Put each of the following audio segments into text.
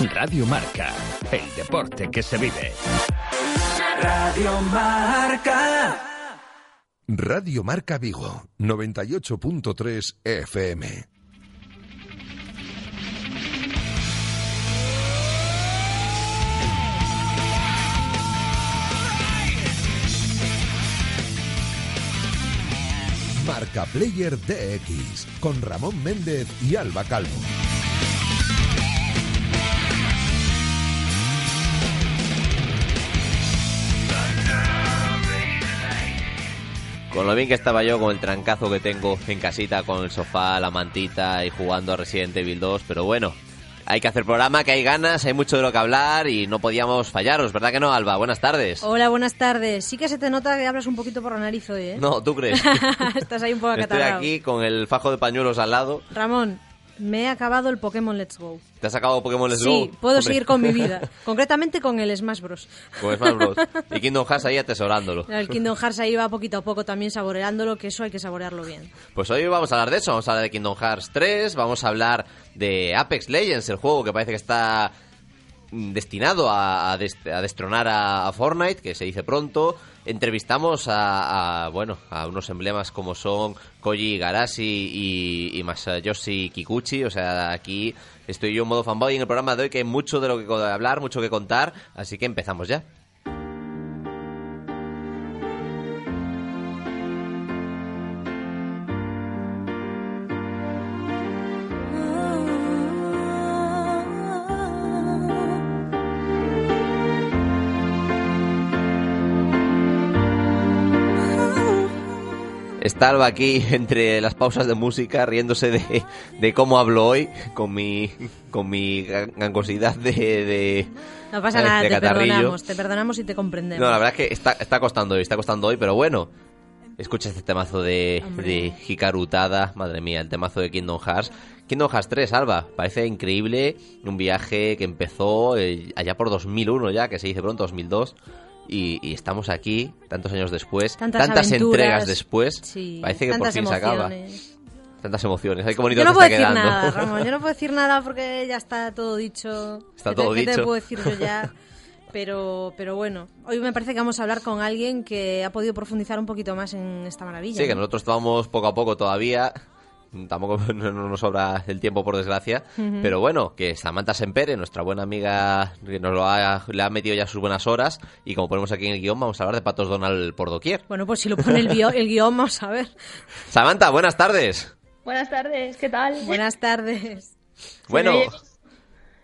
Radio Marca, el deporte que se vive. Radio Marca. Radio Marca Vigo, 98.3 FM. Marca Player DX con Ramón Méndez y Alba Calvo. Con lo bien que estaba yo con el trancazo que tengo en casita con el sofá, la mantita y jugando a Resident Evil 2, pero bueno, hay que hacer programa, que hay ganas, hay mucho de lo que hablar y no podíamos fallaros, ¿verdad que no, Alba? Buenas tardes. Hola, buenas tardes. Sí que se te nota que hablas un poquito por la nariz hoy, ¿eh? No, ¿tú crees? Estás ahí un poco Estoy acatarrado. aquí con el fajo de pañuelos al lado. Ramón, me he acabado el Pokémon Let's Go. ¿Te has sacado Pokémon Let's sí, Go? puedo Hombre. seguir con mi vida. Concretamente con el Smash Bros. Con Smash Bros. Y Kingdom Hearts ahí atesorándolo. El Kingdom Hearts ahí va poquito a poco también saboreándolo, que eso hay que saborearlo bien. Pues hoy vamos a hablar de eso, vamos a hablar de Kingdom Hearts 3, vamos a hablar de Apex Legends, el juego que parece que está destinado a, a a destronar a, Fortnite, que se dice pronto. Entrevistamos a, bueno a unos emblemas como son Koji Igarashi y, y Masayoshi Kikuchi. O sea, aquí estoy yo en modo fanboy en el programa de hoy que hay mucho de lo que hablar, mucho que contar. Así que empezamos ya. Está Alba aquí entre las pausas de música riéndose de, de cómo hablo hoy con mi con mi gan- gangosidad de, de No pasa nada, de te catarrillo. perdonamos, te perdonamos y te comprendemos. No, la verdad es que está, está costando hoy, está costando hoy, pero bueno. Escucha este temazo de, Hombre. de Hikaru Utada, madre mía, el temazo de Kingdom Hearts. Kingdom Hearts 3, Alba, parece increíble, un viaje que empezó eh, allá por 2001 ya, que se dice pronto, 2002, y, y estamos aquí, tantos años después, Tantas tantas entregas después, Sí, parece que por fin se acaba. emociones. Tantas emociones, ay, qué bonito Yo no puedo está decir quedando. nada, Ramón. Yo no puedo decir nada porque ya está todo dicho. Está ¿Qué te- todo ¿qué te dicho. puedo decir yo ya? Pero, pero bueno, hoy me parece que vamos a hablar con alguien que ha podido profundizar un poquito más en esta maravilla. Sí, que ¿no? nosotros estamos poco a poco todavía. Tampoco no, no nos sobra el tiempo, por desgracia. Pero bueno, que Samantha Sempere, nuestra buena amiga, que nos lo ha, le ha metido ya sus buenas horas. Y como ponemos aquí en el guion, vamos a hablar de Patos Donald por doquier. Bueno, pues si lo pone el, guion, el guion, vamos a ver. Samantha, buenas tardes. Buenas tardes, ¿qué tal? Buenas tardes. Bueno,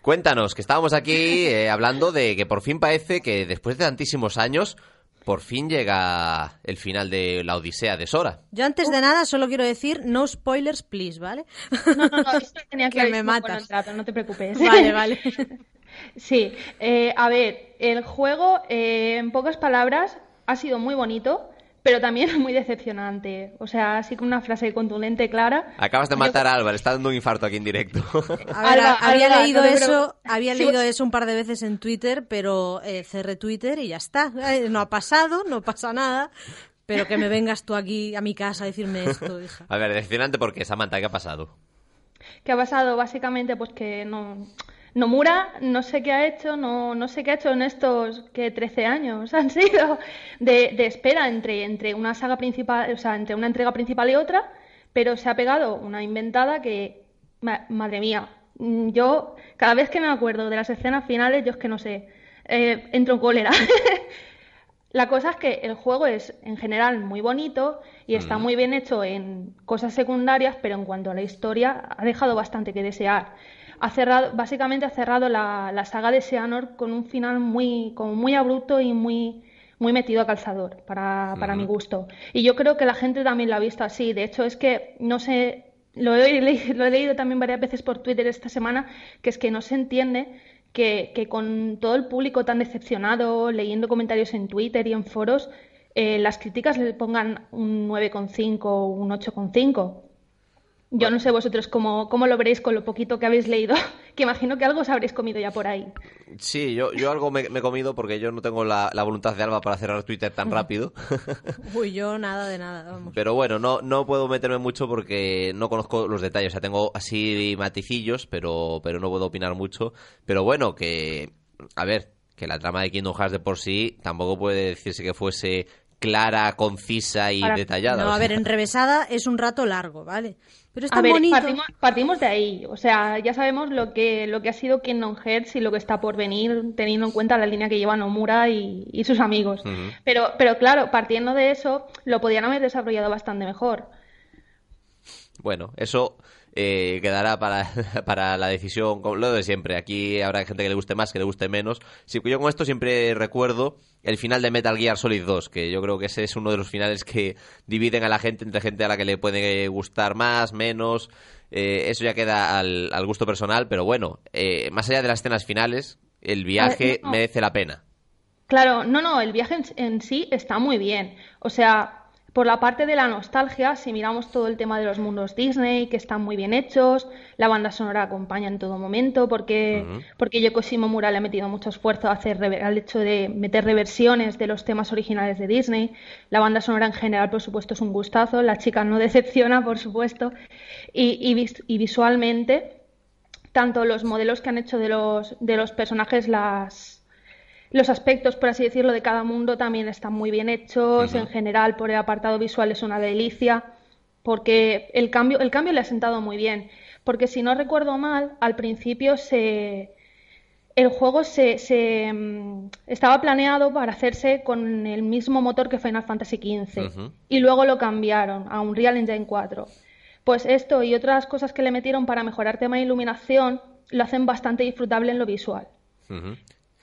cuéntanos, que estábamos aquí eh, hablando de que por fin parece que después de tantísimos años, por fin llega el final de la Odisea de Sora. Yo antes de nada solo quiero decir no spoilers, please, ¿vale? No, no, no, esto tenía Que me matas. el trato, no te preocupes. Vale, vale. Sí, eh, a ver, el juego, eh, en pocas palabras, ha sido muy bonito, pero también muy decepcionante. O sea, así con una frase contundente, clara. Acabas de matar a Álvaro, le está dando un infarto aquí en directo. A ver, Alba, había Alba, leído no eso, había Sí, leído eso un par de veces en Twitter, pero eh, cerré Twitter y ya está. Eh, No ha pasado, no pasa nada. Pero que me vengas tú aquí a mi casa a decirme esto, hija. A ver, decepcionante porque Samantha, ¿qué ha pasado? ¿Qué ha pasado? Básicamente, pues que no. Nomura no sé qué ha hecho, no, no sé qué ha hecho en estos que 13 años han sido de, de espera entre, entre una saga principal, o sea, entre una entrega principal y otra, pero se ha pegado una inventada que, ma- madre mía, mm, yo cada vez que me acuerdo de las escenas finales, yo es que no sé, eh, entro en cólera. La cosa es que el juego es en general muy bonito y está muy bien hecho en cosas secundarias, pero en cuanto a la historia ha dejado bastante que desear. Ha cerrado, básicamente ha cerrado la, la saga de Seanor con un final muy, como muy abrupto y muy, muy metido a calzador para, para mi gusto. Y yo creo que la gente también lo ha visto así. De hecho, es que no sé, lo he, le- lo he leído también varias veces por Twitter esta semana, que es que no se entiende que, que con todo el público tan decepcionado, leyendo comentarios en Twitter y en foros, eh, las críticas le pongan un 9,5 o un 8,5. Yo no sé vosotros cómo, cómo lo veréis con lo poquito que habéis leído, que imagino que algo os habréis comido ya por ahí. Sí, yo, yo algo me, me he comido porque yo no tengo la, la voluntad de Alba para cerrar Twitter tan rápido. Uy, yo nada de nada, vamos. Pero bueno, no, no puedo meterme mucho porque no conozco los detalles. O sea, tengo así maticillos, pero, pero no puedo opinar mucho. Pero bueno, que. A ver, que la trama de Kingdom Hearts de por sí tampoco puede decirse que fuese clara, concisa y Para- detallada. No, o a ver, enrevesada es un rato largo, ¿vale? Pero está A ver, bonito. partimos, partimos de ahí. O sea, ya sabemos lo que, lo que ha sido Kingdom Hearts y lo que está por venir, teniendo en cuenta la línea que lleva Nomura y, y sus amigos. pero, pero claro, partiendo de eso, lo podían haber desarrollado bastante mejor. Bueno, eso eh, quedará para, para la decisión, como lo de siempre. Aquí habrá gente que le guste más, que le guste menos. Sí, yo con esto siempre recuerdo el final de Metal Gear Solid 2, que yo creo que ese es uno de los finales que dividen a la gente entre gente a la que le puede gustar más, menos. Eh, eso ya queda al, al gusto personal, pero bueno, eh, más allá de las escenas finales, el viaje no. merece la pena. Claro, no, no, el viaje en, en sí está muy bien. O sea, por la parte de la nostalgia, si miramos todo el tema de los mundos Disney, que están muy bien hechos, la banda sonora acompaña en todo momento, porque, porque Yoko Shimomura le ha metido mucho esfuerzo a hacer al hecho de meter reversiones de los temas originales de Disney. La banda sonora en general, por supuesto, es un gustazo. La chica no decepciona, por supuesto. Y, y vis- y visualmente, tanto los modelos que han hecho de los, de los personajes, las, los aspectos, por así decirlo, de cada mundo también están muy bien hechos. En general, por el apartado visual es una delicia, porque el cambio, el cambio le ha sentado muy bien. Porque si no recuerdo mal, al principio se, el juego se, se, mm, estaba planeado para hacerse con el mismo motor que Final Fantasy XV y luego lo cambiaron a Unreal Engine 4. Pues esto y otras cosas que le metieron para mejorar tema de iluminación lo hacen bastante disfrutable en lo visual.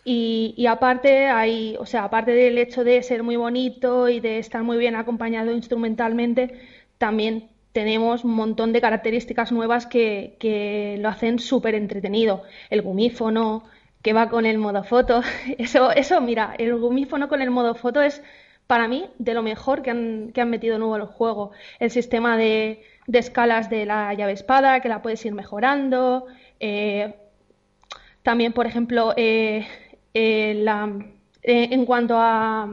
Y, y aparte hay, o sea, aparte del hecho de ser muy bonito y de estar muy bien acompañado instrumentalmente, también tenemos un montón de características nuevas que, que lo hacen súper entretenido. El gumífono, que va con el modo foto. Eso, eso, mira, el gumífono con el modo foto es para mí de lo mejor que han, que han metido nuevo al juego. El sistema de, de escalas de la llave espada, que la puedes ir mejorando. eh, también, por ejemplo, eh, eh, la, eh, en cuanto a...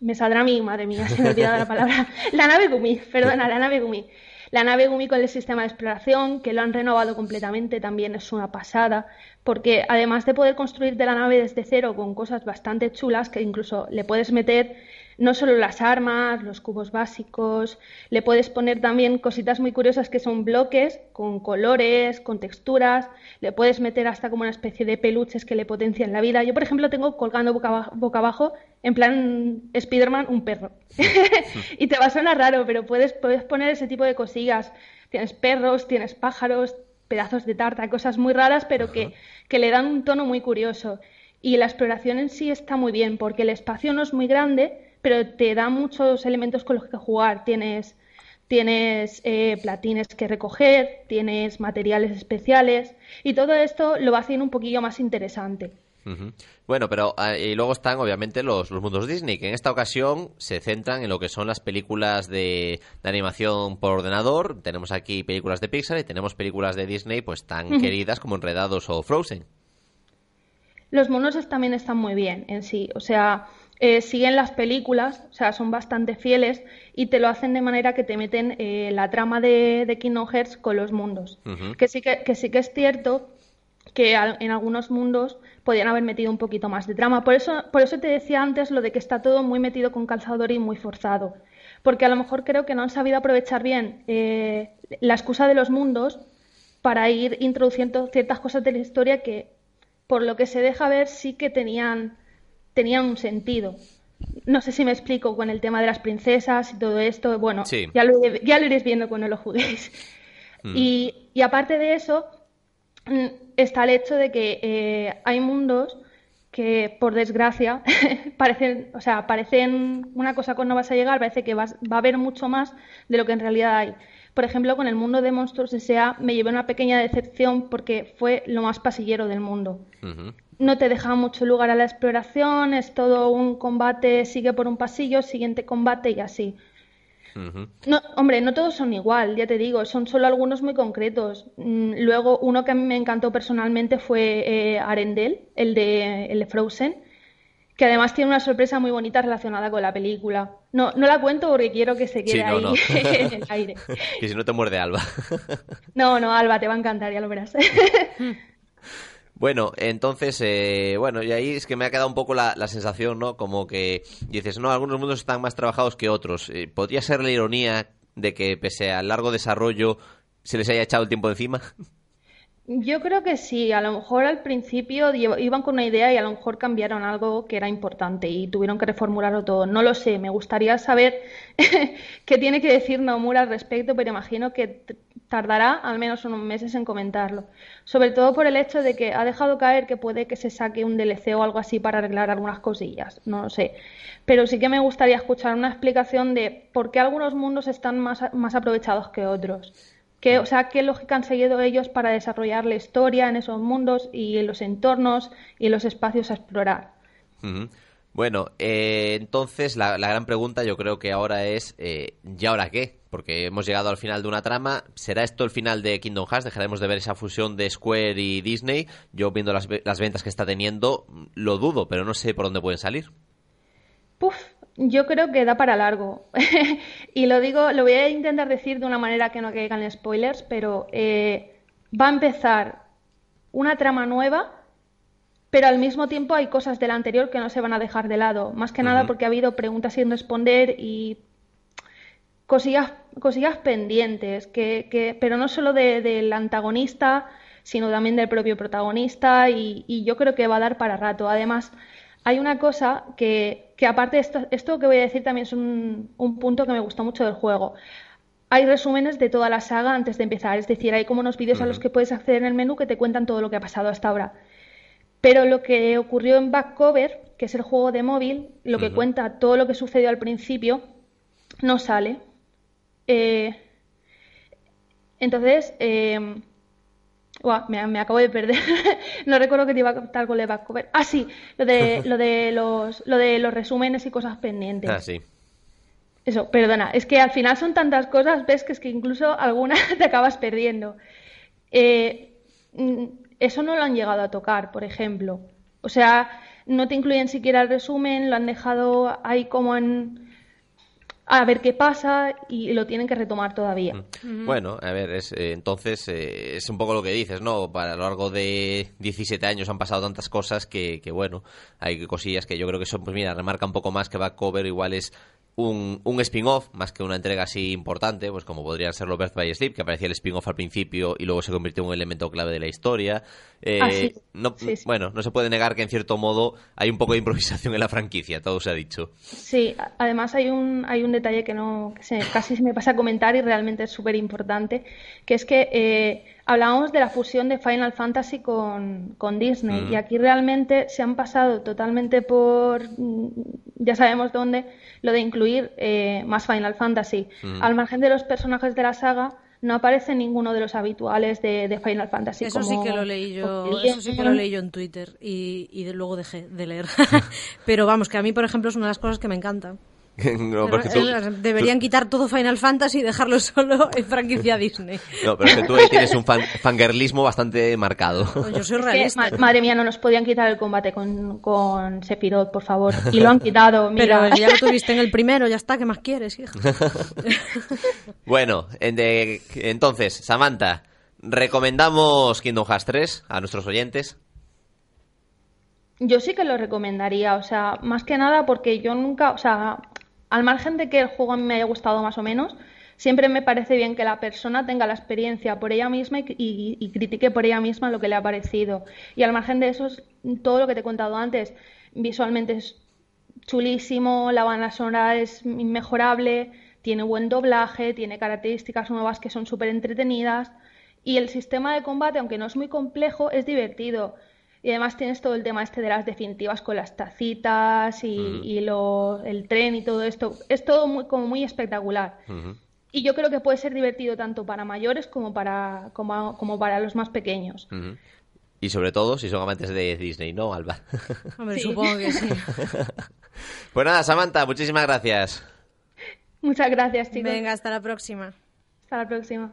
Me saldrá mi, madre mía, se me ha olvidado la palabra. La nave Gumi, perdona, la nave Gumi. La nave Gumi con el sistema de exploración, que lo han renovado completamente, también es una pasada, porque además de poder construir de la nave desde cero con cosas bastante chulas, que incluso le puedes meter no solo las armas, los cubos básicos, le puedes poner también cositas muy curiosas que son bloques con colores, con texturas, le puedes meter hasta como una especie de peluches que le potencian la vida. Yo, por ejemplo, tengo colgando boca abajo, boca abajo en plan Spider-Man, un perro. y te va a sonar raro, pero puedes, puedes poner ese tipo de cosillas. Tienes perros, tienes pájaros, pedazos de tarta, cosas muy raras, pero que, que le dan un tono muy curioso. Y la exploración en sí está muy bien, porque el espacio no es muy grande, pero te da muchos elementos con los que jugar. Tienes, tienes eh, platines que recoger, tienes materiales especiales, y todo esto lo va haciendo un poquillo más interesante. Bueno, pero ah, y luego están obviamente los, los mundos Disney, que en esta ocasión se centran en lo que son las películas de, de animación por ordenador. Tenemos aquí películas de Pixar y tenemos películas de Disney pues tan queridas como Enredados o Frozen. Los monos también están muy bien en sí, o sea, eh, siguen las películas, o sea, son bastante fieles y te lo hacen de manera que te meten eh, la trama de, de Kingdom Hearts con los mundos. Que sí que, que sí que es cierto que en algunos mundos podían haber metido un poquito más de trama. Por eso, por eso te decía antes lo de que está todo muy metido con calzador y muy forzado. Porque a lo mejor creo que no han sabido aprovechar bien eh, la excusa de los mundos para ir introduciendo ciertas cosas de la historia que, por lo que se deja ver, sí que tenían, tenían un sentido. No sé si me explico con el tema de las princesas y todo esto. Bueno, Sí. ya, lo, ya lo iréis viendo cuando lo juguéis. Y, y aparte de eso, mm, está el hecho de que eh, hay mundos que, por desgracia, parecen, o sea, parecen una cosa cuando vas a llegar, parece que vas- va a haber mucho más de lo que en realidad hay. Por ejemplo, con el mundo de Monstruos S.A. me llevé una pequeña decepción porque fue lo más pasillero del mundo. No te deja mucho lugar a la exploración, es todo un combate, sigue por un pasillo, siguiente combate y así. No, hombre, no todos son igual, ya te digo, son solo algunos muy concretos. Mm, Luego, uno que a mí me encantó personalmente fue eh, Arendelle, el de, el de Frozen, que además tiene una sorpresa muy bonita relacionada con la película. No, no la cuento porque quiero que se quede Sí, no, ahí no. en el aire. Que si no te muerde Alba. No, no, Alba, te va a encantar, ya lo verás. Bueno, entonces, eh, bueno, y ahí es que me ha quedado un poco la, sensación, ¿no? Como que dices, no, algunos mundos están más trabajados que otros. Eh, ¿Podría ser la ironía de que pese al largo desarrollo se les haya echado el tiempo encima? Yo creo que sí, a lo mejor al principio iban con una idea y a lo mejor cambiaron algo que era importante y tuvieron que reformularlo todo. No lo sé, me gustaría saber qué tiene que decir Nomura al respecto, pero imagino que tardará al menos unos meses en comentarlo. Sobre todo por el hecho de que ha dejado caer que puede que se saque un DLC o algo así para arreglar algunas cosillas, no lo sé. Pero sí que me gustaría escuchar una explicación de por qué algunos mundos están más, más aprovechados que otros. ¿Qué, o sea, qué lógica han seguido ellos para desarrollar la historia en esos mundos y en los entornos y los espacios a explorar? Bueno, eh, entonces la, la gran pregunta yo creo que ahora es, eh, ¿y ahora qué? Porque hemos llegado al final de una trama. ¿Será esto el final de Kingdom Hearts? ¿Dejaremos de ver esa fusión de Square y Disney? Yo viendo las, las ventas que está teniendo, lo dudo, pero no sé por dónde pueden salir. Puf, yo creo que da para largo. y lo digo, lo voy a intentar decir de una manera que no caigan spoilers, pero eh, va a empezar una trama nueva, pero al mismo tiempo hay cosas de la anterior que no se van a dejar de lado. Más que nada porque ha habido preguntas sin responder y cosillas, cosillas pendientes, que, que, pero no solo de- del antagonista, sino también del propio protagonista, y, y yo creo que va a dar para rato. Además, hay una cosa que, que aparte de esto, esto que voy a decir también es un, un punto que me gustó mucho del juego. Hay resúmenes de toda la saga antes de empezar, es decir, hay como unos vídeos a los que puedes acceder en el menú que te cuentan todo lo que ha pasado hasta ahora. Pero lo que ocurrió en Backcover, que es el juego de móvil, lo que cuenta todo lo que sucedió al principio, no sale. Eh, entonces, eh, me, me acabo de perder. no recuerdo que te iba a contar con el Backcover. Ah, sí, lo de, lo de los, lo de los resúmenes y cosas pendientes. Ah, sí. Eso, perdona, es que al final son tantas cosas, ves que es que incluso alguna te acabas perdiendo. Eh, eso no lo han llegado a tocar, por ejemplo. O sea, no te incluyen siquiera el resumen, lo han dejado ahí como en... a ver qué pasa y lo tienen que retomar todavía. Bueno, a ver, es, eh, entonces eh, es un poco lo que dices, ¿no? Para a lo largo de 17 años han pasado tantas cosas que, que, bueno, hay cosillas que yo creo que eso, pues mira, remarca un poco más que Backcover igual es un, un spin-off más que una entrega así importante, pues como podrían ser los Birth by Sleep, que aparecía el spin-off al principio y luego se convirtió en un elemento clave de la historia. Eh, Ah, sí. no, Sí, sí. Bueno, no se puede negar que en cierto modo hay un poco de improvisación en la franquicia, todo se ha dicho. Sí, además hay un, hay un detalle que no que se, casi se me pasa a comentar y realmente es súper importante, que es que eh, hablábamos de la fusión de Final Fantasy con, con Disney y aquí realmente se han pasado totalmente por, mm, ya sabemos dónde, lo de incluir eh, más Final Fantasy. Al margen de los personajes de la saga, no aparece ninguno de los habituales de, de Final Fantasy. Eso sí que lo leí yo, como eso sí que lo leí yo en Twitter y, y de- luego dejé de leer. Pero vamos, que a mí, por ejemplo, es una de las cosas que me encantan. no, porque tú- Eh, Deberían quitar todo Final Fantasy y dejarlo solo en franquicia Disney. no, pero es que tú ahí tienes un fan, fangirlismo bastante marcado. Yo soy Es que, realista. ma- madre mía, no nos podían quitar el combate con, con Sephiroth, por favor. Y lo han quitado, mira. Pero ya lo tuviste en el primero, ya está, ¿qué más quieres, hija? Bueno, en de- entonces, Samantha, ¿recomendamos Kingdom Hearts 3 a nuestros oyentes? Yo sí que lo recomendaría, o sea, más que nada porque yo nunca, o sea, al margen de que el juego a mí me haya gustado más o menos, siempre me parece bien que la persona tenga la experiencia por ella misma y, critique por ella misma lo que le ha parecido. Y al margen de eso, es todo lo que te he contado antes, visualmente es chulísimo, la banda sonora es inmejorable, tiene buen doblaje, tiene características nuevas que son súper entretenidas y el sistema de combate, aunque no es muy complejo, es divertido. Y además tienes todo el tema este de las definitivas con las tacitas y, y lo- el tren y todo esto. Es todo muy, como muy espectacular. Y yo creo que puede ser divertido tanto para mayores como para, como, como para los más pequeños. Y sobre todo si son amantes de Disney, ¿no, Alba? Hombre, Sí. supongo que sí. pues nada, Samantha, muchísimas gracias. Muchas gracias, chicos. Venga, hasta la próxima. Hasta la próxima.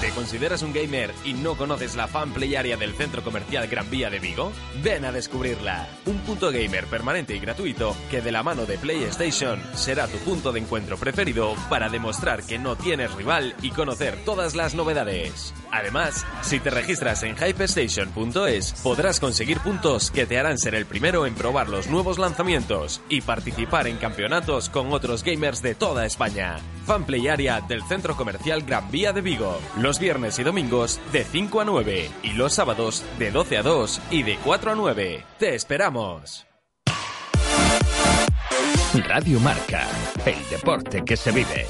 ¿Te consideras un gamer y no conoces la fan play área del Centro Comercial Gran Vía de Vigo? Ven a descubrirla. Un punto gamer permanente y gratuito que de la mano de PlayStation será tu punto de encuentro preferido para demostrar que no tienes rival y conocer todas las novedades. Además, si te registras en hyperstation.es podrás conseguir puntos que te harán ser el primero en probar los nuevos lanzamientos y participar en campeonatos con otros gamers de toda España. Fanplay Area del Centro Comercial Gran Vía de Vigo. Los viernes y domingos de 5 a 9 y los sábados de 12 a 2 y de 4 a 9. ¡Te esperamos! Radio Marca, el deporte que se vive.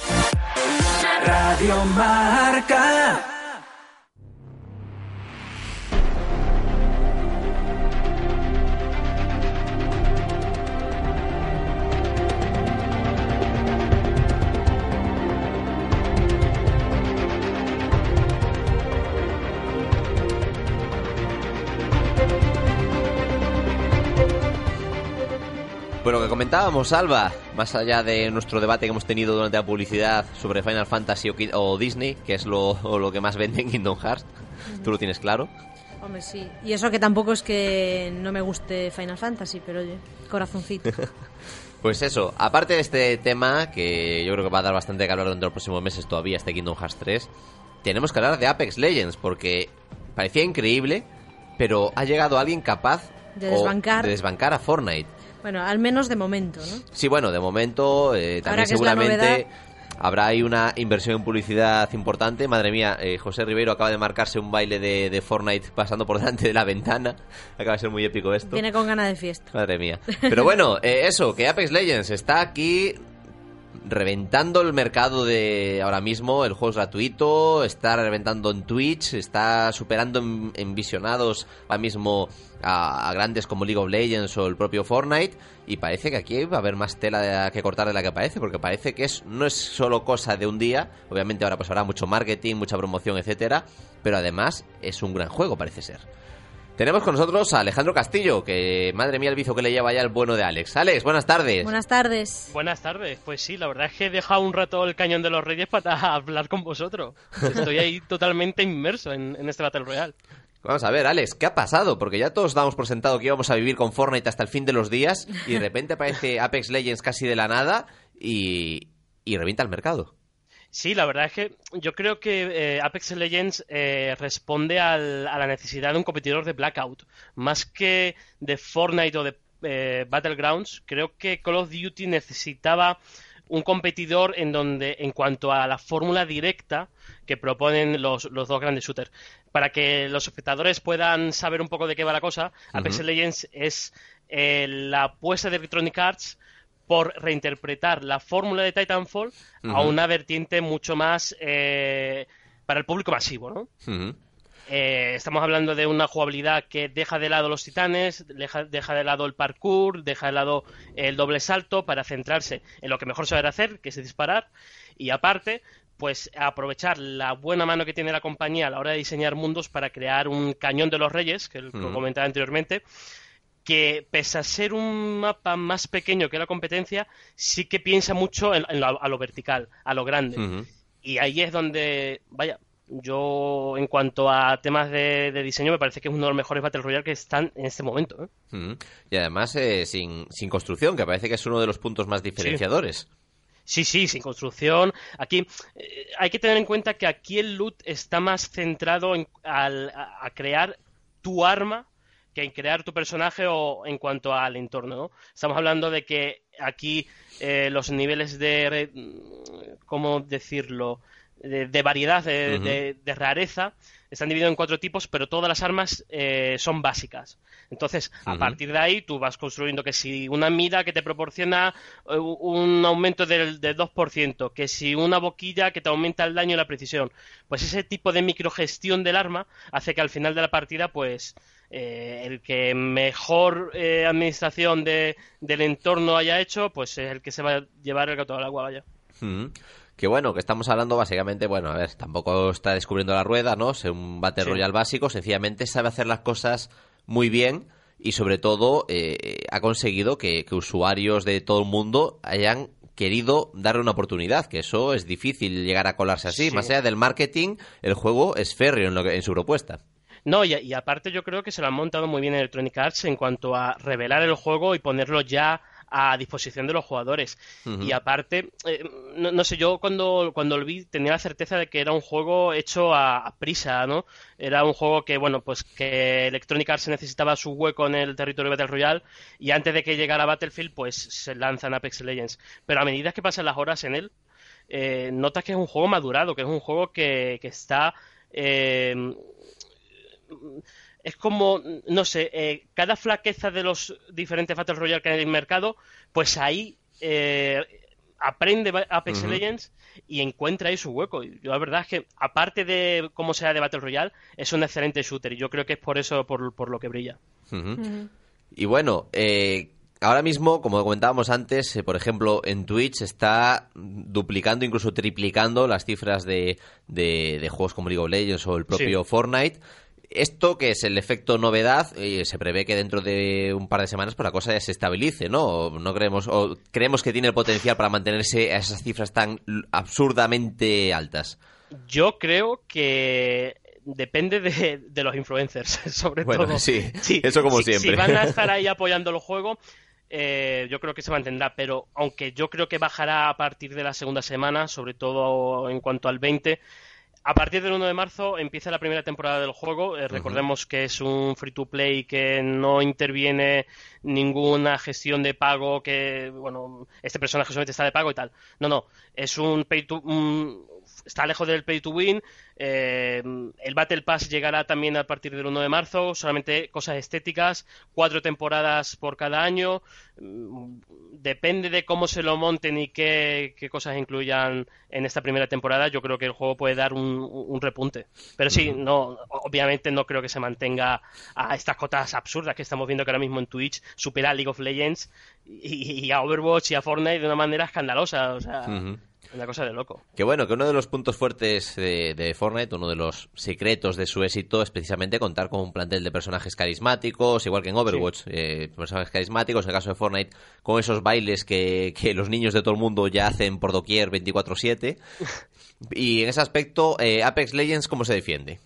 Radio Marca. Bueno, que comentábamos, Alba, más allá de nuestro debate que hemos tenido durante la publicidad sobre Final Fantasy o, Disney, que es lo, lo que más vende en Kingdom Hearts, tú lo tienes claro. Hombre, sí. Y eso que tampoco es que no me guste Final Fantasy, pero oye, corazoncito. Pues eso, aparte de este tema, que yo creo que va a dar bastante que hablar durante los próximos meses todavía, este Kingdom Hearts 3, tenemos que hablar de Apex Legends, porque parecía increíble, pero ha llegado alguien capaz De desbancar. de desbancar a Fortnite. Bueno, al menos de momento, ¿no? Sí, bueno, de momento eh, también seguramente habrá ahí una inversión en publicidad importante. Madre mía, eh, José Ribeiro acaba de marcarse un baile de, de Fortnite pasando por delante de la ventana. Acaba de ser muy épico esto. Viene con ganas de fiesta. Madre mía. Pero bueno, eh, eso, que Apex Legends está aquí reventando el mercado de ahora mismo, el juego es gratuito, está reventando en Twitch, está superando en, visionados ahora mismo a, grandes como League of Legends o el propio Fortnite y parece que aquí va a haber más tela que cortar de la que parece, porque parece que es no es solo cosa de un día, obviamente ahora pues habrá mucho marketing, mucha promoción, etcétera, pero además es un gran juego parece ser. Tenemos con nosotros a Alejandro Castillo, que madre mía el vicio que le lleva ya el bueno de Alex. Alex, buenas tardes. Buenas tardes. Buenas tardes, pues sí, la verdad es que he dejado un rato el cañón de los reyes para hablar con vosotros. Estoy ahí totalmente inmerso en, en este Battle Royale. Vamos a ver, Alex, ¿qué ha pasado? Porque ya todos damos por sentado que íbamos a vivir con Fortnite hasta el fin de los días y de repente aparece Apex Legends casi de la nada y, y revienta el mercado. Sí, la verdad es que yo creo que eh, Apex Legends eh, responde al- a la necesidad de un competidor de Blackout. Más que de Fortnite o de eh, Battlegrounds, creo que Call of Duty necesitaba un competidor en donde, en cuanto a la fórmula directa que proponen los, los dos grandes shooters, para que los espectadores puedan saber un poco de qué va la cosa, Apex. Legends es eh, la apuesta de Electronic Arts por reinterpretar la fórmula de Titanfall a una vertiente mucho más eh, para el público masivo, ¿no? Eh, estamos hablando de una jugabilidad que deja de lado los titanes, deja, deja de lado el parkour, deja de lado el doble salto para centrarse en lo que mejor saber hacer, que es disparar, y aparte, pues aprovechar la buena mano que tiene la compañía a la hora de diseñar mundos para crear un cañón de los reyes, que lo comentaba anteriormente, que pese a ser un mapa más pequeño que la competencia, sí que piensa mucho en, en lo- a lo vertical, a lo grande. Y ahí es donde, vaya, yo en cuanto a temas de, de diseño me parece que es uno de los mejores Battle Royale que están en este momento. ¿eh? Y además eh, sin, sin construcción, que parece que es uno de los puntos más diferenciadores. Sí, sí, sin construcción. Aquí eh, hay que tener en cuenta que aquí el loot está más centrado en, al- a, a crear tu arma que en crear tu personaje o en cuanto al entorno, ¿no? Estamos hablando de que aquí eh, los niveles de, re- ¿cómo decirlo? De, de variedad, de, de- de rareza, están divididos en cuatro tipos, pero todas las armas eh, son básicas. Entonces, a partir de ahí, tú vas construyendo que si una mira que te proporciona eh, un aumento del, del 2%, que si una boquilla que te aumenta el daño y la precisión, pues ese tipo de microgestión del arma hace que al final de la partida, pues eh, el que mejor eh, administración de, del entorno haya hecho, pues es el que se va a llevar el gato al agua, vaya. Ujú. Que bueno, que estamos hablando básicamente, bueno, a ver, tampoco está descubriendo la rueda, ¿no? Es un Battle Sí. Royale básico, sencillamente sabe hacer las cosas muy bien y sobre todo eh, ha conseguido que, que usuarios de todo el mundo hayan querido darle una oportunidad, que eso es difícil llegar a colarse así. Sí. Más allá del marketing, el juego es férreo en, lo que, en su propuesta. No, y, y aparte yo creo que se lo han montado muy bien Electronic Arts en cuanto a revelar el juego y ponerlo ya a disposición de los jugadores. Y aparte, eh, no, no sé, yo cuando, cuando lo vi tenía la certeza de que era un juego hecho a, a prisa, ¿no? Era un juego que, bueno, pues que Electronic Arts necesitaba su hueco en el territorio Battle Royale y antes de que llegara Battlefield, pues se lanzan Apex Legends. Pero a medida que pasan las horas en él, eh, notas que es un juego madurado, que es un juego que, que está... eh, es como, no sé, eh, cada flaqueza de los diferentes Battle Royale que hay en el mercado, pues ahí eh, aprende Apex. Legends y encuentra ahí su hueco. Y yo la verdad es que, aparte de cómo sea de Battle Royale, es un excelente shooter y yo creo que es por eso por, por lo que brilla. Y bueno, eh, ahora mismo, como comentábamos antes, eh, por ejemplo, en Twitch está duplicando, incluso triplicando las cifras de, de, de juegos como League of Legends o el propio Fortnite. Esto que es el efecto novedad, eh, se prevé que dentro de un par de semanas pues la cosa ya se estabilice, ¿no? O no creemos, o creemos que tiene el potencial para mantenerse a esas cifras tan absurdamente altas. Yo creo que depende de, de los influencers, sobre Bueno, todo. sí, eso como si- siempre. Si van a estar ahí apoyando el juego, eh, yo creo que se mantendrá, pero aunque yo creo que bajará a partir de la segunda semana, sobre todo en cuanto al 20. A partir del 1 de marzo empieza la primera temporada del juego. Eh, recordemos que es un free to play que no interviene ninguna gestión de pago, que, bueno, este personaje solamente está de pago y tal. No, no, es un pay to, un- está lejos del pay to win. Eh, el Battle Pass llegará también a partir del 1 de marzo, solamente cosas estéticas, cuatro temporadas por cada año. Mm, Depende de cómo se lo monten y qué, qué cosas incluyan en esta primera temporada. Yo creo que el juego puede dar un, un repunte. Pero sí, no, obviamente no creo que se mantenga a estas cotas absurdas que estamos viendo que ahora mismo en Twitch supera a League of Legends y, y a Overwatch y a Fortnite de una manera escandalosa. O sea. Una cosa de loco. Que bueno, que uno de los puntos fuertes de, de Fortnite, uno de los secretos de su éxito es precisamente contar con un plantel de personajes carismáticos, igual que en Overwatch, eh, personajes carismáticos, en el caso de Fortnite, con esos bailes que, que los niños de todo el mundo ya hacen por doquier 24/7. Y en ese aspecto, eh, Apex Legends, ¿cómo se defiende?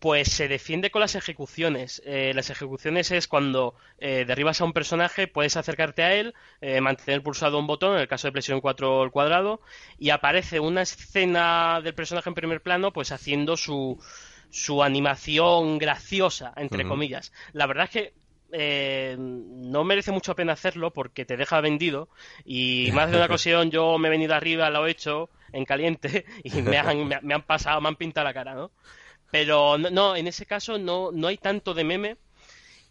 Pues se defiende con las ejecuciones. Eh, las ejecuciones es cuando eh, derribas a un personaje, puedes acercarte a él, eh, mantener pulsado un botón, en el caso de PlayStation 4 el cuadrado, y aparece una escena del personaje en primer plano, pues haciendo su, su animación graciosa, entre comillas. La verdad es que eh, no merece mucho pena hacerlo porque te deja vendido y más de una ocasión yo me he venido arriba, lo he hecho en caliente y me han, me, me han pasado, me han pintado la cara, ¿no? Pero no, no, en ese caso no, no hay tanto de meme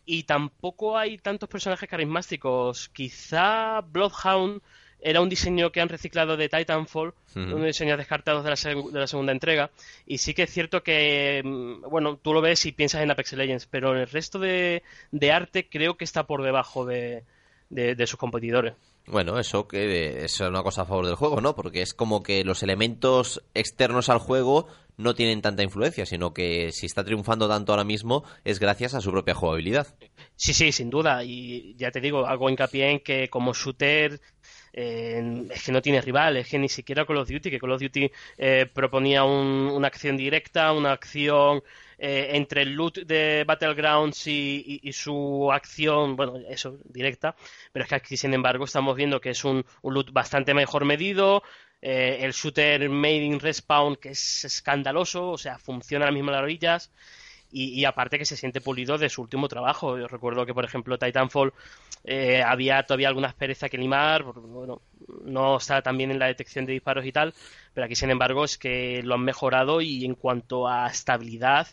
y tampoco hay tantos personajes carismáticos. Quizá Bloodhound era un diseño que han reciclado de Titanfall, Ujú. unos diseños descartados de la, seg- de la segunda entrega. Y sí que es cierto que, mm, bueno, tú lo ves y piensas en Apex Legends, pero en el resto de, de arte creo que está por debajo de, de- de sus competidores. Bueno, eso que es una cosa a favor del juego, ¿no? Porque es como que los elementos externos al juego no tienen tanta influencia, sino que si está triunfando tanto ahora mismo es gracias a su propia jugabilidad. Sí, sí, sin duda. Y ya te digo, hago hincapié en que como shooter eh, es que no tiene rival, es que ni siquiera Call of Duty, que Call of Duty eh, proponía un- una acción directa, una acción eh, entre el loot de Battlegrounds y, y- su acción, bueno, eso, directa, pero es que aquí, sin embargo, estamos viendo que es un, un loot bastante mejor medido, eh, el shooter made in respawn, que es escandaloso, o sea, funciona a las mismas maravillas, y, aparte que se siente pulido de su último trabajo. Yo recuerdo que, por ejemplo, Titanfall eh, había todavía alguna aspereza que limar, bueno, no está tan bien en la detección de disparos y tal, pero aquí, sin embargo, es que lo han mejorado y en cuanto a estabilidad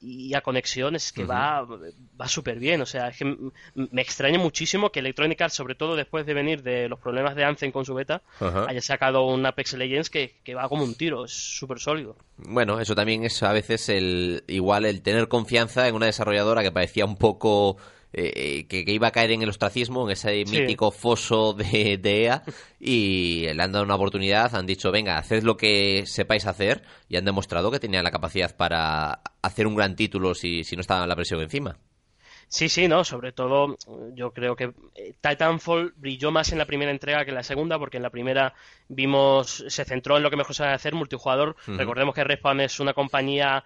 y a conexión es que va, va súper bien. O sea, es que me extraña muchísimo que Electronic Arts, sobre todo después de venir de los problemas de Anthem con su beta, haya sacado un Apex Legends que, que va como un tiro, es súper sólido. Bueno, eso también es a veces el igual el tener confianza en una desarrolladora que parecía un poco eh, que, que iba a caer en el ostracismo, en ese Sí. mítico foso de, de EA, y le han dado una oportunidad, han dicho, venga, haced lo que sepáis hacer, y han demostrado que tenían la capacidad para hacer un gran título si, si no estaba la presión encima. Sí, sí, no, sobre todo yo creo que eh, Titanfall brilló más en la primera entrega que en la segunda, porque en la primera vimos, se centró en lo que mejor sabe hacer, multijugador. Recordemos que Respawn es una compañía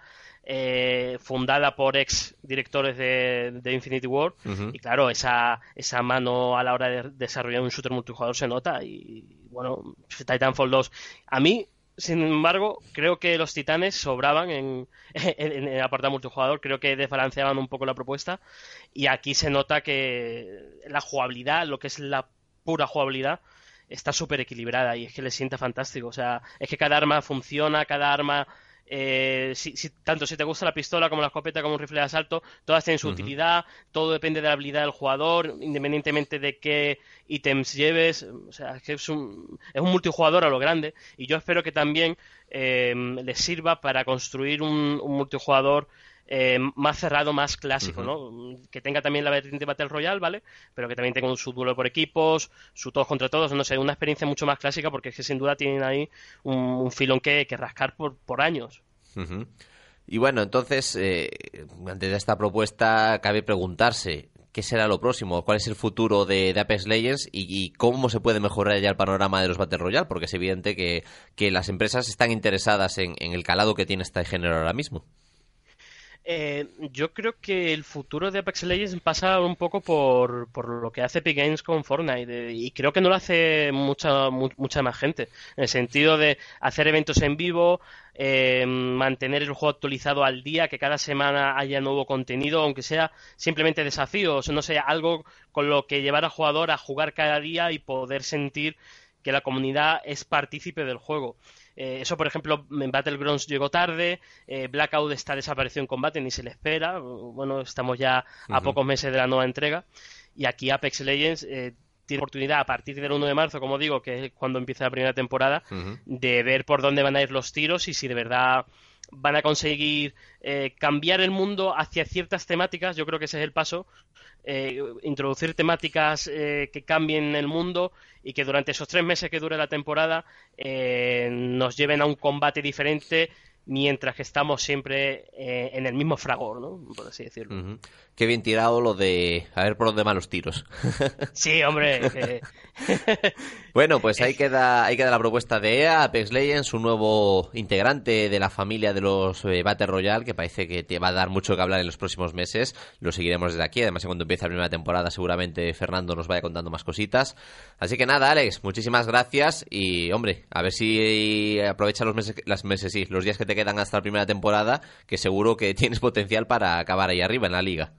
eh, fundada por ex directores de, de Infinity War, y claro, esa, esa mano a la hora de desarrollar un shooter multijugador se nota, y bueno, Titanfall 2, a mí sin embargo, creo que los titanes sobraban en, en, en el apartado multijugador, creo que desbalanceaban un poco la propuesta. Y aquí se nota que la jugabilidad, lo que es la pura jugabilidad, está súper equilibrada y es que le sienta fantástico. O sea, es que cada arma funciona, cada arma, eh, si- si- tanto si te gusta la pistola como la escopeta como un rifle de asalto, todas tienen su utilidad, todo depende de la habilidad del jugador, independientemente de qué ítems lleves. O sea, es que es un, es un multijugador a lo grande y yo espero que también eh, les sirva para construir un, un multijugador eh, más cerrado, más clásico, ¿no? Que tenga también la vertiente Battle Royale, ¿vale? Pero que también tenga su duelo por equipos, su todos contra todos, no sé, una experiencia mucho más clásica porque es que sin duda tienen ahí un, un filón que, que rascar por, por años. Y bueno, entonces, eh, antes de esta propuesta, cabe preguntarse qué será lo próximo, cuál es el futuro de, de Apex Legends y, y cómo se puede mejorar ya el panorama de los Battle Royale, porque es evidente que, que las empresas están interesadas en, en el calado que tiene este género ahora mismo. Eh, yo creo que el futuro de Apex Legends pasa un poco por, por lo que hace Epic Games con Fortnite eh, y creo que no lo hace mucha mu- mucha más gente en el sentido de hacer eventos en vivo eh, mantener el juego actualizado al día que cada semana haya nuevo contenido aunque sea simplemente desafíos no sé algo con lo que llevar al jugador a jugar cada día y poder sentir que la comunidad es partícipe del juego. Eh, eso, por ejemplo, en Battlegrounds llegó tarde, eh, Blackout está desaparecido en combate, ni se le espera. Bueno, estamos ya a pocos meses de la nueva entrega. Y aquí Apex Legends eh, tiene oportunidad a partir del 1 de marzo, como digo, que es cuando empieza la primera temporada, de ver por dónde van a ir los tiros y si de verdad van a conseguir eh, cambiar el mundo hacia ciertas temáticas. Yo creo que ese es el paso. Eh, introducir temáticas eh, que cambien el mundo y que durante esos tres meses que dure la temporada eh, nos lleven a un combate diferente mientras que estamos siempre eh, en el mismo fragor, ¿no? Por así decirlo. Qué bien tirado lo de a ver por dónde van los tiros. Sí, hombre. eh, Bueno, pues ahí queda, ahí queda la propuesta de EA, Apex Legends, un nuevo integrante de la familia de los eh, Battle Royale, que parece que te va a dar mucho que hablar en los próximos meses. Lo seguiremos desde aquí. Además, cuando empiece la primera temporada, seguramente Fernando nos vaya contando más cositas. Así que nada, Alex, muchísimas gracias. Y, hombre, a ver si aprovecha los meses, las meses, sí, los días que te quedan hasta la primera temporada, que seguro que tienes potencial para acabar ahí arriba en la liga.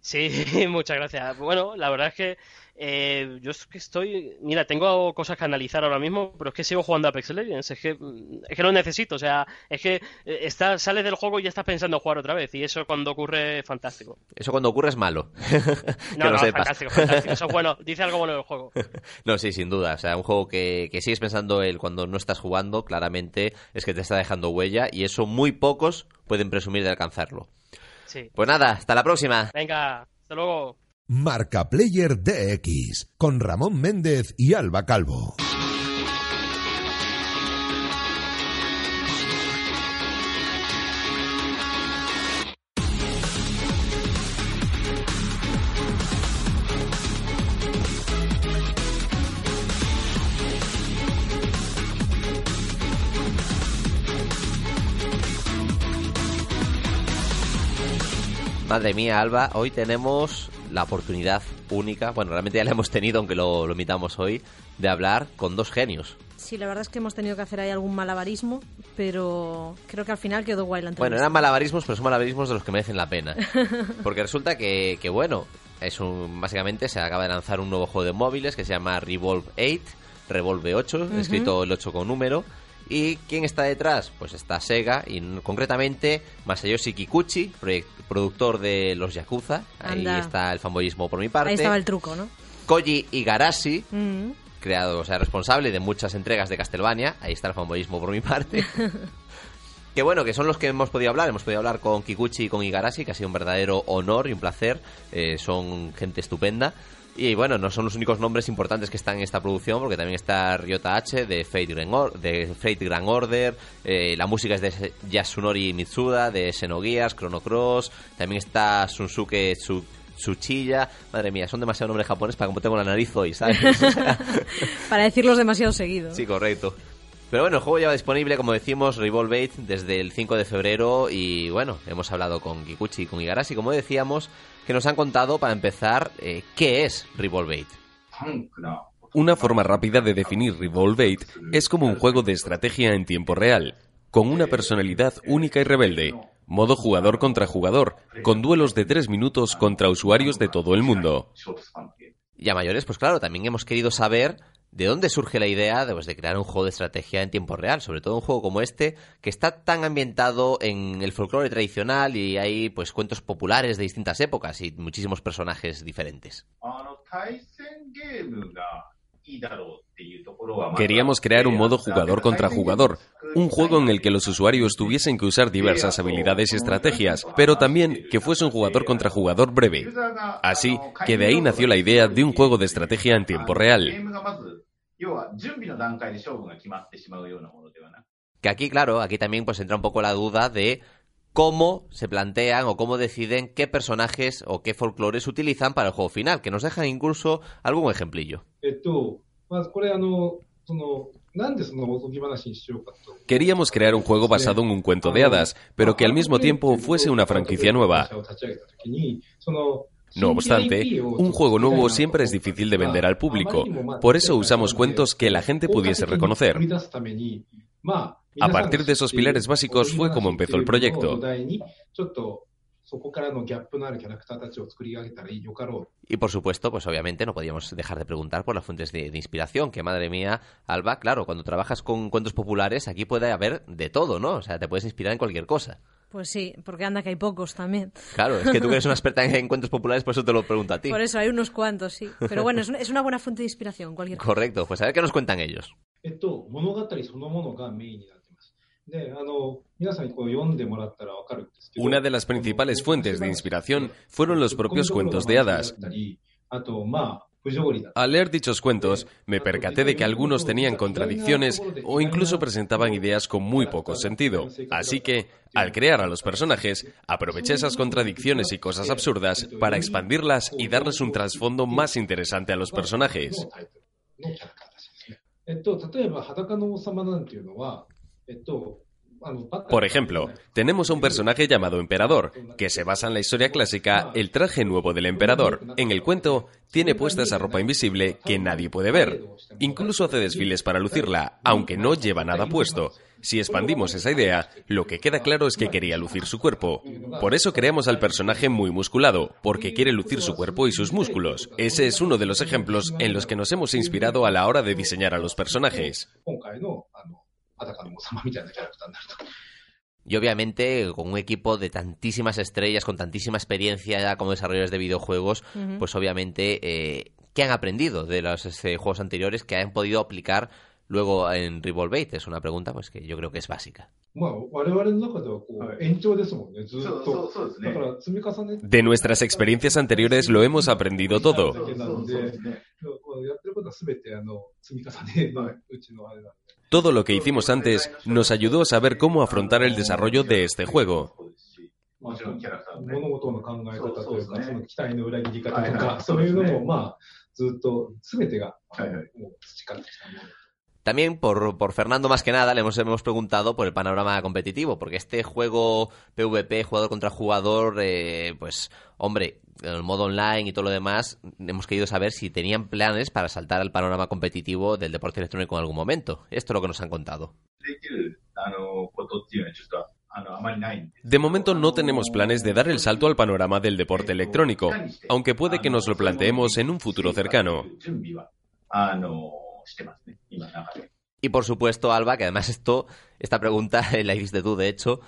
Sí, muchas gracias. Bueno, la verdad es que eh, yo es que estoy, mira, tengo cosas que analizar ahora mismo, pero es que sigo jugando a Apex Legends, es que, mm, es que lo necesito, o sea, es que eh, estás, sales del juego y ya estás pensando en jugar otra vez, y eso cuando ocurre es fantástico. Eso cuando ocurre es malo. que No, lo no, sepas. fantástico, fantástico, eso es bueno, dice algo bueno del juego. No, sí, sin duda. O sea, un juego que, que sigues pensando él cuando no estás jugando, claramente es que te está dejando huella y eso muy pocos pueden presumir de alcanzarlo. Sí. Pues nada, hasta la próxima. Venga, hasta luego. Marca Player DX con Ramón Méndez y Alba Calvo. Madre mía, Alba, hoy tenemos la oportunidad única, bueno, realmente ya la hemos tenido, aunque lo, lo imitamos hoy, de hablar con dos genios. Sí, la verdad es que hemos tenido que hacer ahí algún malabarismo, pero creo que al final quedó guay la entrevista. Bueno, eran malabarismos, pero son malabarismos de los que merecen la pena. Porque resulta que, que, bueno, es un, básicamente se acaba de lanzar un nuevo juego de móviles que se llama Revolve 8, Revolve 8, escrito el 8 con número. ¿Y quién está detrás? Pues está Sega y concretamente Masayoshi Kikuchi, productor de los Yakuza. Ahí está el fanboyismo por mi parte. Ahí estaba el truco, ¿no? Koji Igarashi, Mm. creado, o sea, responsable de muchas entregas de Castlevania. Ahí está el fanboyismo por mi parte. Que bueno, que son los que hemos podido hablar. Hemos podido hablar con Kikuchi y con Igarashi, que ha sido un verdadero honor y un placer. Eh, son gente estupenda. Y bueno, no son los únicos nombres importantes que están en esta producción, porque también está Ryota H de Fate Grand, Or- de Fate Grand Order, eh, la música es de Yasunori Mitsuda, de Xenogears, Chrono Cross, también está Sunsuke Tsu- Tsuchiya. Madre mía, son demasiados nombres japoneses para como tengo la nariz hoy, ¿sabes? Para decirlos demasiado seguido. Sí, correcto. Pero bueno, el juego lleva disponible, como decimos, Revolve 8 desde el 5 de febrero y bueno, hemos hablado con Kikuchi y con Igarashi, como decíamos, que nos han contado para empezar eh, qué es Revolve 8. Una forma rápida de definir Revolve 8 es como un juego de estrategia en tiempo real, con una personalidad única y rebelde, modo jugador contra jugador, con duelos de tres minutos contra usuarios de todo el mundo. Y a mayores, pues claro, también hemos querido saber de dónde surge la idea de, pues, de crear un juego de estrategia en tiempo real, sobre todo un juego como este, que está tan ambientado en el folclore tradicional y hay pues cuentos populares de distintas épocas y muchísimos personajes diferentes. Queríamos crear un modo jugador contra jugador, un juego en el que los usuarios tuviesen que usar diversas habilidades y estrategias, pero también que fuese un jugador contra jugador breve. Así que de ahí nació la idea de un juego de estrategia en tiempo real. Que aquí, claro, aquí también pues entra un poco la duda de cómo se plantean o cómo deciden qué personajes o qué folclores utilizan para el juego final, que nos dejan incluso algún ejemplillo. Queríamos crear un juego basado en un cuento de hadas, pero que al mismo tiempo fuese una franquicia nueva. No obstante, un juego nuevo siempre es difícil de vender al público, por eso usamos cuentos que la gente pudiese reconocer. A partir de esos pilares básicos fue como empezó el proyecto. Y por supuesto, pues obviamente no podíamos dejar de preguntar por las fuentes de, de, inspiración, que madre mía, Alba, claro, cuando trabajas con cuentos populares aquí puede haber de todo, ¿no? O sea, te puedes inspirar en cualquier cosa. Pues sí, porque anda que hay pocos también. Claro, es que tú eres una experta en encuentros populares, por eso te lo pregunto a ti. Por eso, hay unos cuantos, sí. Pero bueno, es una buena fuente de inspiración, cualquier Correcto, pues a ver qué nos cuentan ellos. una de las principales fuentes de inspiración fueron los propios cuentos de hadas. Al leer dichos cuentos, me percaté de que algunos tenían contradicciones o incluso presentaban ideas con muy poco sentido. Así que, al crear a los personajes, aproveché esas contradicciones y cosas absurdas para expandirlas y darles un trasfondo más interesante a los personajes. Por ejemplo, tenemos a un personaje llamado Emperador, que se basa en la historia clásica El traje nuevo del emperador. En el cuento, tiene puesta esa ropa invisible que nadie puede ver. Incluso hace desfiles para lucirla, aunque no lleva nada puesto. Si expandimos esa idea, lo que queda claro es que quería lucir su cuerpo. Por eso creamos al personaje muy musculado, porque quiere lucir su cuerpo y sus músculos. Ese es uno de los ejemplos en los que nos hemos inspirado a la hora de diseñar a los personajes. 今回の、あの、裸の王様みたいなキャラクターになると。 Y obviamente, con un equipo de tantísimas estrellas, con tantísima experiencia ya como desarrolladores de videojuegos, pues obviamente, eh, ¿qué han aprendido de los este, juegos anteriores que han podido aplicar luego en Revolve 8? Es una pregunta pues que yo creo que es básica. まあ、我々の中ではこう、延長ですもんね、ずっと。だから、積み重ね De nuestras experiencias anteriores lo hemos aprendido todo. だけなので、やってることは全て、あの、積み重ねのうちのあれなんで。 Todo lo que hicimos antes nos ayudó a saber cómo afrontar el desarrollo de este juego. まあ、物事の考え方というか、その期待の裏切り方とか、そういうのも、まあ、ずっと全てが、もう培ってきたもの。 También por, por Fernando más que nada le hemos, hemos, preguntado por el panorama competitivo, porque este juego PvP, jugador contra jugador, eh, pues hombre, el modo online y todo lo demás, hemos querido saber si tenían planes para saltar al panorama competitivo del deporte electrónico en algún momento. Esto es lo que nos han contado. De momento no tenemos planes de dar el salto al panorama del deporte electrónico, aunque puede que nos lo planteemos en un futuro cercano. Ah, y por supuesto, Alba, que además esto, esta pregunta la hiciste tú, de hecho,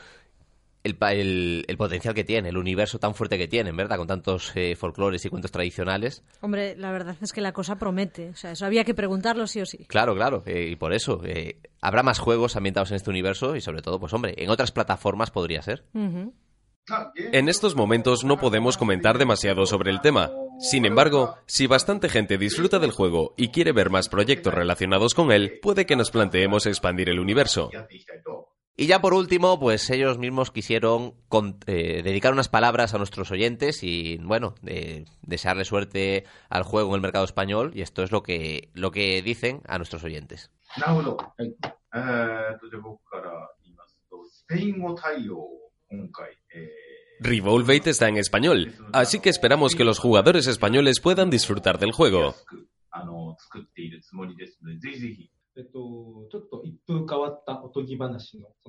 el, potencial que tiene, el universo tan fuerte que tiene, ¿verdad? Con tantos eh, folclores y cuentos tradicionales. Hombre, la verdad es que la cosa promete. O sea, eso había que preguntarlo sí o sí. Claro, claro. Eh, y por eso, eh, habrá más juegos ambientados en este universo y sobre todo, pues hombre, en otras plataformas podría ser. En estos momentos no podemos comentar demasiado sobre el tema, sin embargo, si bastante gente disfruta del juego y quiere ver más proyectos relacionados con él, puede que nos planteemos expandir el universo. Y ya por último, pues ellos mismos quisieron con- eh, dedicar unas palabras a nuestros oyentes y, bueno, de- desearle suerte al juego en el mercado español. Y esto es lo que, lo que dicen a nuestros oyentes. Revolvate está en español, así que esperamos que los jugadores españoles puedan disfrutar del juego.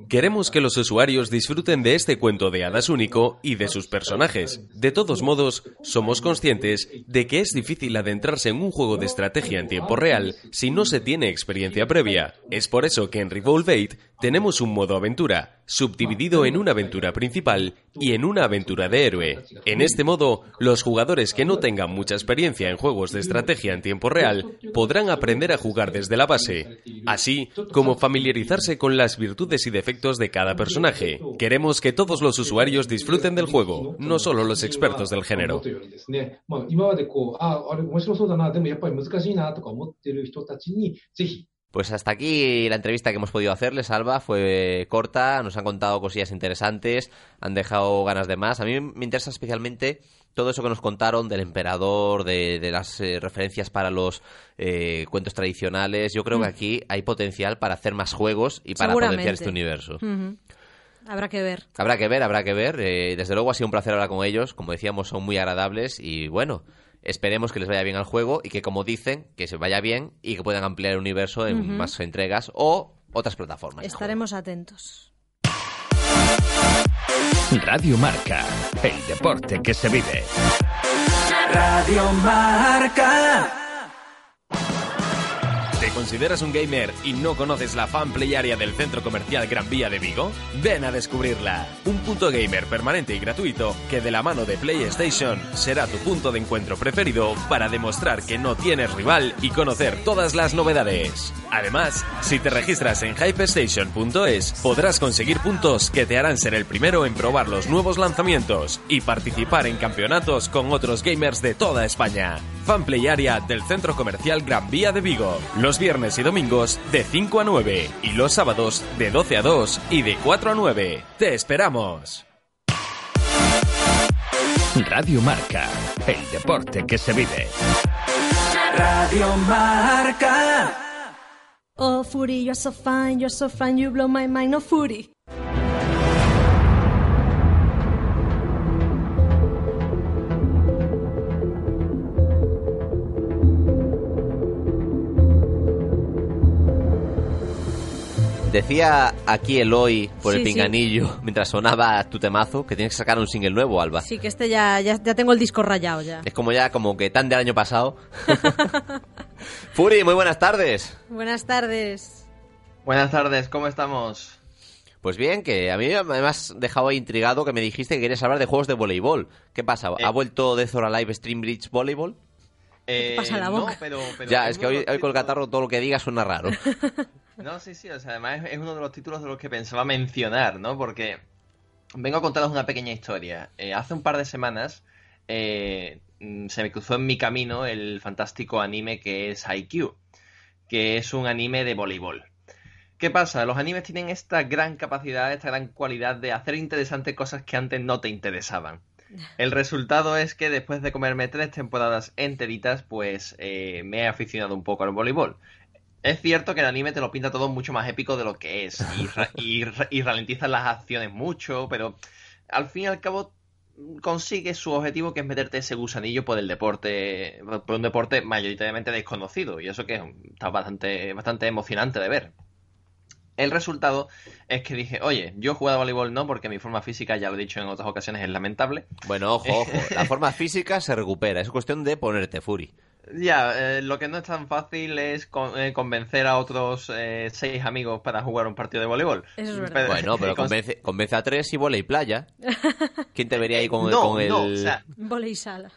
Queremos que los usuarios disfruten de este cuento de hadas único y de sus personajes. De todos modos, somos conscientes de que es difícil adentrarse en un juego de estrategia en tiempo real si no se tiene experiencia previa. Es por eso que en Revolvate tenemos un modo aventura, subdividido en una aventura principal y en una aventura de héroe. En este modo, los jugadores que no tengan mucha experiencia en juegos de estrategia en tiempo real podrán aprender a jugar desde la base, así como familiarizarse con las virtudes y defectos de cada personaje. Queremos que todos los usuarios disfruten del juego, no solo los expertos del género. Pues hasta aquí la entrevista que hemos podido hacerles, Alba. Fue corta, nos han contado cosillas interesantes, han dejado ganas de más. A mí me interesa especialmente todo eso que nos contaron del emperador, de, de las eh, referencias para los eh, cuentos tradicionales. Yo creo que mm. aquí hay potencial para hacer más juegos y para potenciar este universo. Habrá que ver. Habrá que ver, habrá que ver. Eh, desde luego ha sido un placer hablar con ellos. Como decíamos, son muy agradables y bueno esperemos que les vaya bien al juego y que, como dicen, que se vaya bien y que puedan ampliar el universo en Ujú. más entregas o otras plataformas. Estaremos atentos. Radio Marca, el deporte que se vive. Radio Marca. ¿Te consideras un gamer y no conoces la fan play area del centro comercial Gran Vía de Vigo? Ven a descubrirla. Un punto gamer permanente y gratuito que de la mano de PlayStation será tu punto de encuentro preferido para demostrar que no tienes rival y conocer todas las novedades. Además, si te registras en hypestation.es podrás conseguir puntos que te harán ser el primero en probar los nuevos lanzamientos y participar en campeonatos con otros gamers de toda España. Fanplay Area del Centro Comercial Gran Vía de Vigo. Los viernes y domingos de 5 a 9 y los sábados de 12 a 2 y de 4 a 9. ¡Te esperamos! Radio Marca, el deporte que se vive. Radio Marca. Oh, Footy, you're so fine, you're so fine, you blow my mind, no Footy. Decía aquí Eloy por el Sí, sí. pinganillo mientras sonaba tu temazo que tienes que sacar un single nuevo, Alba. Sí, que este ya, ya, ya tengo el disco rayado ya. Es como ya como que tan del año pasado. Furi, muy buenas tardes. Buenas tardes. Buenas tardes, ¿cómo estamos? Pues bien, que a mí me has dejado intrigado que me dijiste que querías hablar de juegos de voleibol. ¿Qué pasa? Eh. ¿Ha vuelto Death or Alive Stream Bridge Volleyball? Eh, pasa en la no, boca? pero, pero ya, es que de hoy, hoy con el catarro todo lo que diga suena raro. No, sí, sí, o sea, además es- es uno de los títulos de los que pensaba mencionar, ¿no? Porque vengo a contaros una pequeña historia. Eh, hace un par de semanas eh, mm, se me cruzó en mi camino el fantástico anime que es Haikyuu, que es un anime de voleibol. ¿Qué pasa? Los animes tienen esta gran capacidad, esta gran cualidad de hacer interesantes cosas que antes no te interesaban. El resultado es que después de comerme tres temporadas enteritas, pues eh, me he aficionado un poco al voleibol. Es cierto que el anime te lo pinta todo mucho más épico de lo que es y, y y ralentiza las acciones mucho, pero al fin y al cabo consigue su objetivo que es meterte ese gusanillo por el deporte, por un deporte mayoritariamente desconocido y eso que está bastante, bastante emocionante de ver. El resultado es que dije, oye, yo he jugado a voleibol no porque mi forma física, ya lo he dicho en otras ocasiones, es lamentable. Bueno, ojo, ojo. La forma física se recupera. Es cuestión de ponerte Furi. Ya, eh, lo que no es tan fácil es con- eh, convencer a otros eh, seis amigos para jugar un partido de voleibol. Eso es verdad. Pero- Bueno, pero con- convence, convence a tres y volei playa. ¿Quién te vería ahí con, no, con el...? no, o sea, Volei sala.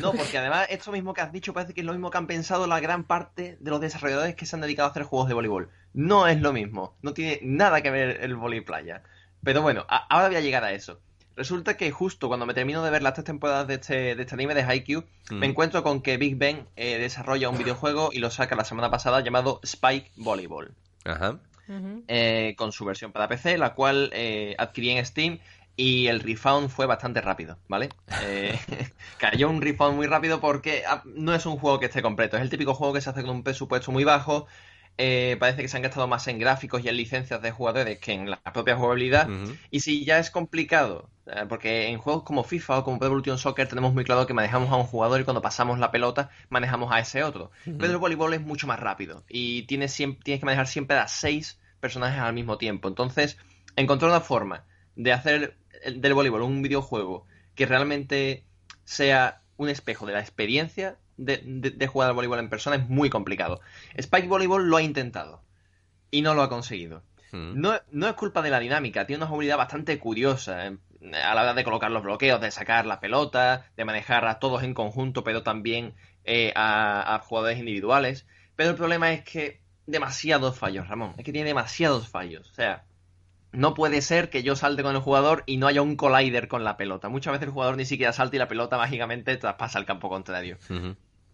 no, porque además esto mismo que has dicho parece que es lo mismo que han pensado la gran parte de los desarrolladores que se han dedicado a hacer juegos de voleibol. No es lo mismo, no tiene nada que ver el volei playa. Pero bueno, a- ahora voy a llegar a eso. Resulta que justo cuando me termino de ver las tres temporadas de este, de este anime de Haikyuu, Mm. me encuentro con que Big Ben eh, desarrolla un videojuego y lo saca la semana pasada llamado Spike Volleyball. Ajá. eh, con su versión para PC, la cual eh, adquirí en Steam y el refund fue bastante rápido, ¿vale? Eh, cayó un refund muy rápido porque ah, no es un juego que esté completo, es el típico juego que se hace con un presupuesto muy bajo. Eh, parece que se han gastado más en gráficos y en licencias de jugadores que en la propia jugabilidad. Y si ya es complicado, eh, porque en juegos como FIFA o como Pro Evolution Soccer tenemos muy claro que manejamos a un jugador y cuando pasamos la pelota manejamos a ese otro. Pero el voleibol es mucho más rápido y tienes, siempre, tienes que manejar siempre a seis personajes al mismo tiempo. Entonces, encontrar una forma de hacer el- del voleibol un videojuego que realmente sea un espejo de la experiencia de, de- de jugar al voleibol en persona es muy complicado. Spike Volleyball lo ha intentado y no lo ha conseguido. Mm. No, no es culpa de la dinámica, tiene una jugabilidad bastante curiosa eh, a la hora de colocar los bloqueos, de sacar la pelota, de manejar a todos en conjunto, pero también eh, a, a jugadores individuales. Pero el problema es que demasiados fallos, Ramón. Es que tiene demasiados fallos. O sea, no puede ser que yo salte con el jugador y no haya un collider con la pelota. Muchas veces el jugador ni siquiera salta y la pelota mágicamente traspasa al campo contrario.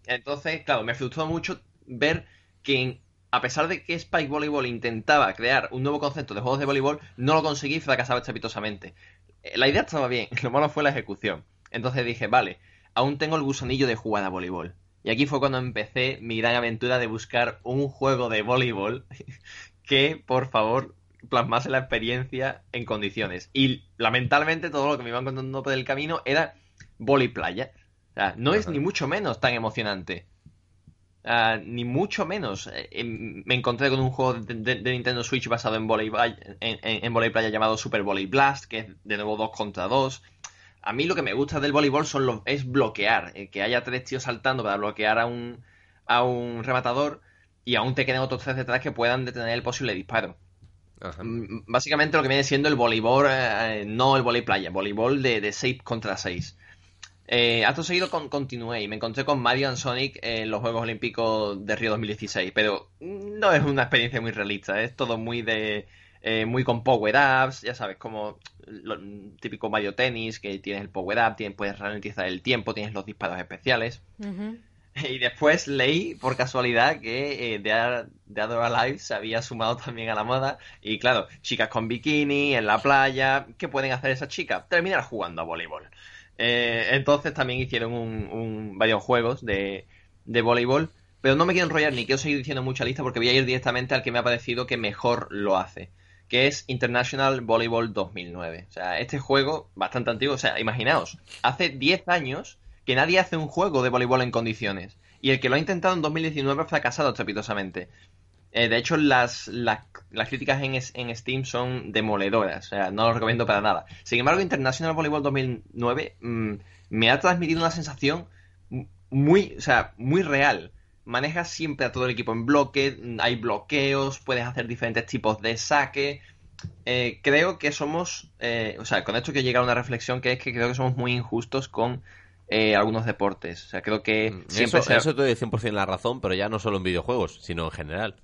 Entonces, claro, me frustró mucho ver que, a pesar de que Spike Volleyball intentaba crear un nuevo concepto de juegos de voleibol, no lo conseguí y fracasaba estrepitosamente. Eh, La idea estaba bien, lo malo fue la ejecución. Entonces dije, vale, aún tengo el gusanillo de jugar a voleibol. Y aquí fue cuando empecé mi gran aventura de buscar un juego de voleibol que, por favor, plasmase la experiencia en condiciones. Y lamentablemente todo lo que me iba encontrando por el camino era vóley playa. O sea, no es ni mucho menos tan emocionante. Ah, ni mucho menos. Eh, em, me encontré con un juego de, de- de Nintendo Switch basado en volei, en, en, en playa llamado Super Volley Blast, que es de nuevo 2 contra 2. A mí lo que me gusta del voleibol son los, es bloquear, eh, que haya tres tíos saltando para bloquear a un, a un rematador y aún te queden otros tres detrás que puedan detener el posible disparo. Mm, Básicamente lo que viene siendo el voleibol, eh, no el volei playa, voleibol de, de 6 contra 6. Eh, acto seguido con, continué y me encontré con Mario and Sonic en los Juegos Olímpicos de Río 2016, pero no es una experiencia muy realista, es todo muy de eh, muy con power ups, ya sabes, como lo típico Mario Tennis, que tienes el power up, tienes, puedes ralentizar el tiempo, tienes los disparos especiales. Y después leí por casualidad que eh, Dead or Alive se había sumado también a la moda. Y claro, chicas con bikini, en la playa. ¿Qué pueden hacer esas chicas? Terminar jugando a voleibol. Eh, entonces también hicieron un, un- varios juegos de, de voleibol. Pero no me quiero enrollar ni quiero seguir diciendo mucha lista porque voy a ir directamente al que me ha parecido que mejor lo hace. Que es International Volleyball 2009. O sea, este juego bastante antiguo. O sea, imaginaos, hace 10 años que nadie hace un juego de voleibol en condiciones. Y el que lo ha intentado en 2019 ha fracasado estrepitosamente. Eh, de hecho, las, las, críticas en, en Steam son demoledoras. O sea, no lo recomiendo para nada. Sin embargo, International Volleyball 2009 mm, me ha transmitido una sensación muy, o sea, muy real. Manejas siempre a todo el equipo en bloque, mm, hay bloqueos, puedes hacer diferentes tipos de saque. Eh, creo que somos, eh, o sea, con esto quiero llegar a una reflexión que es que creo que somos muy injustos con eh, algunos deportes. O sea, creo que siempre Eso, se eso te doy 100% la razón, pero ya no solo en videojuegos, sino en general.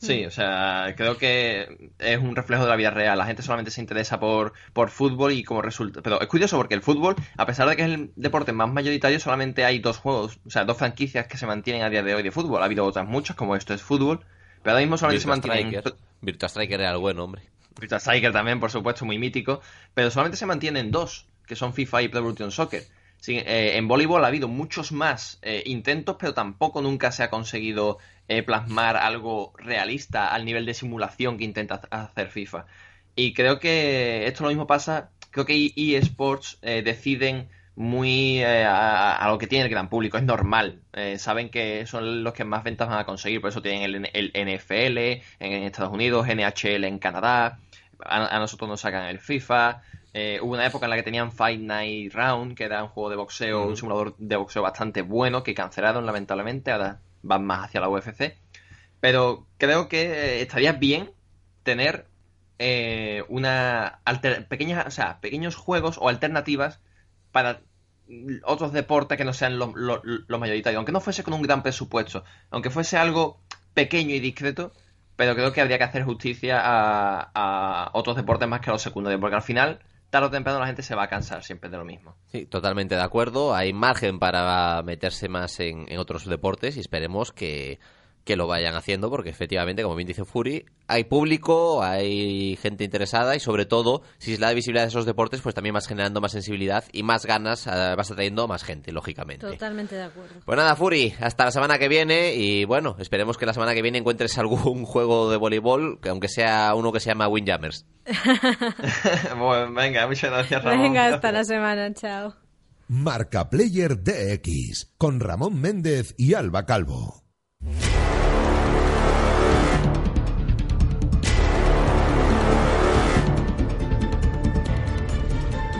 Sí, o sea, creo que es un reflejo de la vida real. La gente solamente se interesa por, por fútbol y como resulta. Pero es curioso porque el fútbol, a pesar de que es el deporte más mayoritario, solamente hay dos juegos, o sea, dos franquicias que se mantienen a día de hoy de fútbol. Ha habido otras muchas, como esto es fútbol, pero ahora mismo solamente se mantienen. Striker. Virtua Striker era el buen hombre. Virtua Striker también, por supuesto, muy mítico, pero solamente se mantienen dos, que son FIFA y Pro Evolution Soccer. Sí, eh, en voleibol ha habido muchos más eh, intentos, pero tampoco nunca se ha conseguido eh, plasmar algo realista al nivel de simulación que intenta ha- hacer FIFA. Y creo que esto lo mismo pasa, creo que eSports eh, deciden muy eh, a, a lo que tiene el gran público, es normal. Eh, saben que son los que más ventas van a conseguir, por eso tienen el, el NFL en, Estados Unidos, NHL en Canadá, a nosotros nos sacan el FIFA, Eh, hubo una época en la que tenían Fight Night Round, que era un juego de boxeo, un simulador de boxeo bastante bueno, que cancelaron lamentablemente, ahora van más hacia la UFC. Pero creo que estaría bien tener eh, una pequeñas, o sea, pequeños juegos o alternativas para otros deportes que no sean los mayoritarios, aunque no fuese con un gran presupuesto, aunque fuese algo pequeño y discreto, pero creo que habría que hacer justicia a, otros deportes más que a los secundarios, porque al final, tarde o temprano, la gente se va a cansar siempre de lo mismo. Sí, totalmente de acuerdo. Hay margen para meterse más en otros deportes y esperemos que que lo vayan haciendo, porque efectivamente, como bien dice Fury, hay público, hay gente interesada y sobre todo, si se le da visibilidad a esos deportes, pues también vas generando más sensibilidad y más ganas, eh, vas atrayendo más gente, lógicamente. Totalmente de acuerdo. Pues nada, Fury, hasta la semana que viene y bueno, esperemos que la semana que viene encuentres algún juego de voleibol, que aunque sea uno que se llama Windjammers. bueno, venga, muchas gracias, Ramón. Venga, hasta la semana, chao. Marca Player DX con Ramón Méndez y Alba Calvo.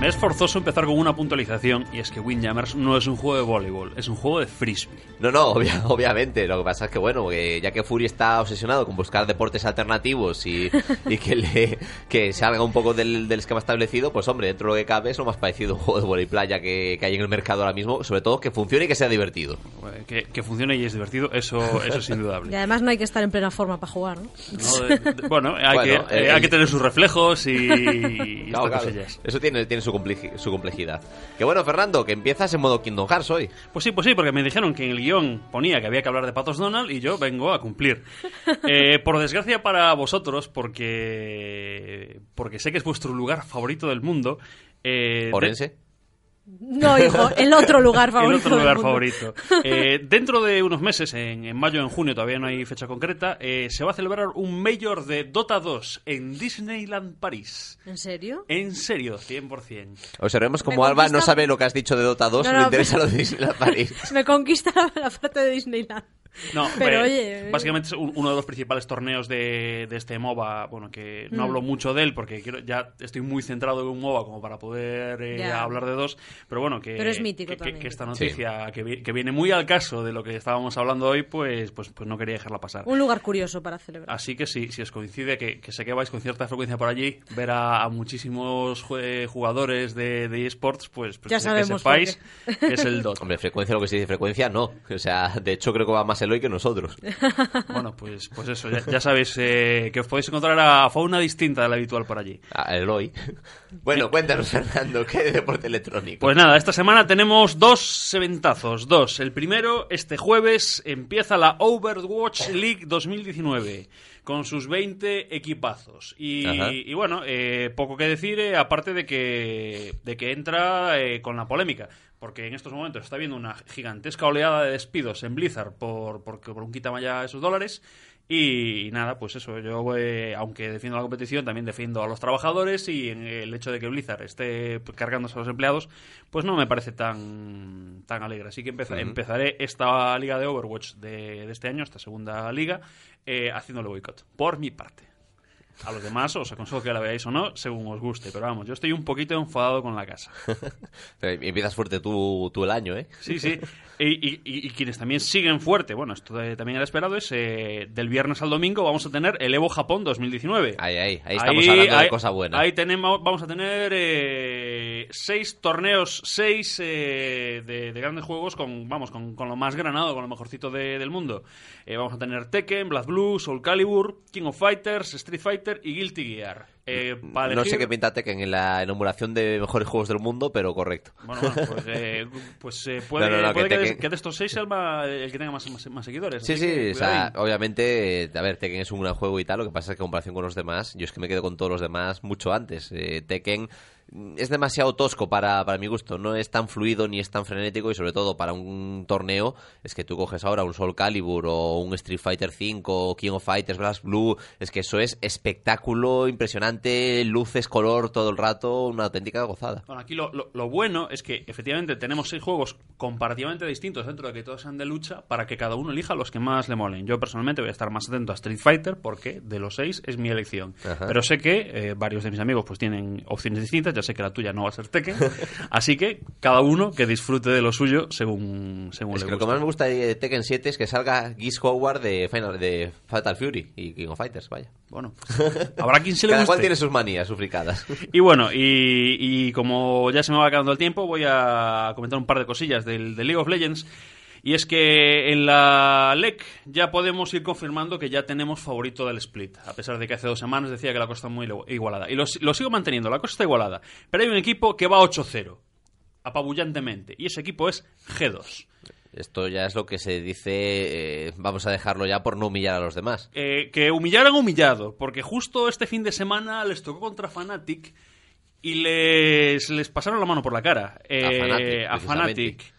Me es forzoso empezar con una puntualización y es que Windjammers no es un juego de voleibol, es un juego de frisbee. No, no, obviamente. Lo que pasa es que, bueno, ya que Fury está obsesionado con buscar deportes alternativos y, que, le, que salga un poco del, esquema establecido, pues hombre, dentro de lo que cabe es lo más parecido a un juego de voleibol playa que, hay en el mercado ahora mismo. Sobre todo que funcione y que sea divertido. Que, funcione y es divertido, eso, eso es indudable. Y además no hay que estar en plena forma para jugar, ¿no? bueno, hay, que, eh, hay que tener sus reflejos y, Eso tiene, tiene su su, complejidad. Que bueno, Fernando, que empiezas en modo Kingdom Hearts hoy. Pues sí, pues sí, porque me dijeron que en el guion ponía que había que hablar de Patos Donald y yo vengo a cumplir. Eh, por desgracia para vosotros, porque, porque sé que es vuestro lugar favorito del mundo. Eh, ¿Orense? No, hijo, el otro lugar favorito. el otro lugar favorito. Eh, dentro de unos meses, en, mayo o en junio, todavía no hay fecha concreta, eh, se va a celebrar un Mayor de Dota 2 en Disneyland París. ¿En serio? En serio, 100%. Observemos como Alba no sabe lo que has dicho de Dota 2, no, le interesa lo de Disneyland París. Me conquista la parte de Disneyland. No, pero oye. Básicamente es uno de los principales torneos de, este MOBA. Bueno, que no mm. hablo mucho de él porque ya estoy muy centrado en un MOBA como para poder eh, hablar de dos. Pero bueno, que, es mítico que, esta noticia que, viene muy al caso de lo que estábamos hablando hoy, pues, pues, pues no quería dejarla pasar. Un lugar curioso para celebrar. Así que sí, si os coincide, que, sé que vais con cierta frecuencia por allí, ver a, muchísimos jugadores de, eSports, pues, pues ya que sepáis que es el DOT. Hombre, frecuencia, lo que se dice frecuencia, no. O sea, de hecho creo que va más Eloy que nosotros. Bueno, pues, pues eso, ya, sabéis eh, que os podéis encontrar a fauna distinta de la habitual por allí. A Eloy. Bueno, cuéntanos, Fernando, ¿qué deporte electrónico? Pues nada, esta semana tenemos dos eventazos, dos. El primero, este jueves, empieza la Overwatch League 2019 con sus 20 equipazos. Y, bueno, eh, poco que decir, eh, aparte de que, de que entra con la polémica porque en estos momentos está habiendo una gigantesca oleada de despidos en Blizzard por, por, por un ya esos dólares. Y, nada, pues eso, yo eh, aunque defiendo la competición, también defiendo a los trabajadores y en el hecho de que Blizzard esté cargándose a los empleados, pues no me parece tan, tan alegre. Así que empezaré esta liga de Overwatch de, este año, esta segunda liga, eh, haciéndole boicot, por mi parte. A los demás os aconsejo que la veáis o no, según os guste. Pero vamos, yo estoy un poquito enfadado con la casa. empiezas fuerte tú, tú, el año, ¿eh? Sí, sí. Y, quienes también siguen fuerte, bueno, esto también era esperado, es eh, del viernes al domingo vamos a tener el Evo Japón 2019. Ahí, ahí, ahí estamos hablando de cosas buenas. Ahí tenemos, vamos a tener eh, seis torneos, seis eh, de, grandes juegos con, vamos, con, lo más granado, con lo mejorcito del mundo. vamos a tener Tekken, Black Blue, Soul Calibur, King of Fighters, Street Fighter y Guilty Gear. Eh, no sé qué pinta Tekken en la enumeración de mejores juegos del mundo, pero correcto. Bueno, pues, eh, pues eh, puede, que, de, estos seis sea el, que tenga más, más, seguidores. Sí, sí, o sea, obviamente, a ver, Tekken es un gran juego y tal, lo que pasa es que en comparación con los demás, yo es que me quedo con todos los demás mucho antes. Tekken es demasiado tosco para, para mi gusto. No es tan fluido ni es tan frenético y sobre todo para un torneo es que tú coges ahora un Soul Calibur o un Street Fighter V o King of Fighters, Blast Blue. Es que eso es espectáculo impresionante luces, color todo el rato, una auténtica gozada. Bueno, aquí lo, lo, lo bueno es que efectivamente tenemos seis juegos comparativamente distintos dentro de que todos sean de lucha para que cada uno elija los que más le molen. Yo personalmente voy a estar más atento a Street Fighter porque de los seis es mi elección. Ajá. Pero sé que eh, varios de mis amigos pues tienen opciones distintas, ya sé que la tuya no va a ser Tekken, así que cada uno que disfrute de lo suyo según, según Es le que lo que guste. más me gusta de Tekken 7 es que salga Geese Howard de, Final, de Fatal Fury y King of Fighters, vaya. Bueno, habrá quien se le Cada cual guste. tiene sus manías, sus fricadas. Y bueno, y, y como ya se me va acabando el tiempo, voy a comentar un par de cosillas del, del League of Legends. Y es que en la LEC ya podemos ir confirmando que ya tenemos favorito del split. A pesar de que hace dos semanas decía que la cosa está muy igualada. Y lo, lo sigo manteniendo, la cosa está igualada. Pero hay un equipo que va 8-0. Apabullantemente. Y ese equipo es G2. Esto ya es lo que se dice, eh, vamos a dejarlo ya por no humillar a los demás. Eh, que humillaran humillado, porque justo este fin de semana les tocó contra Fnatic y les, les pasaron la mano por la cara. Eh, Fnatic, a Fnatic.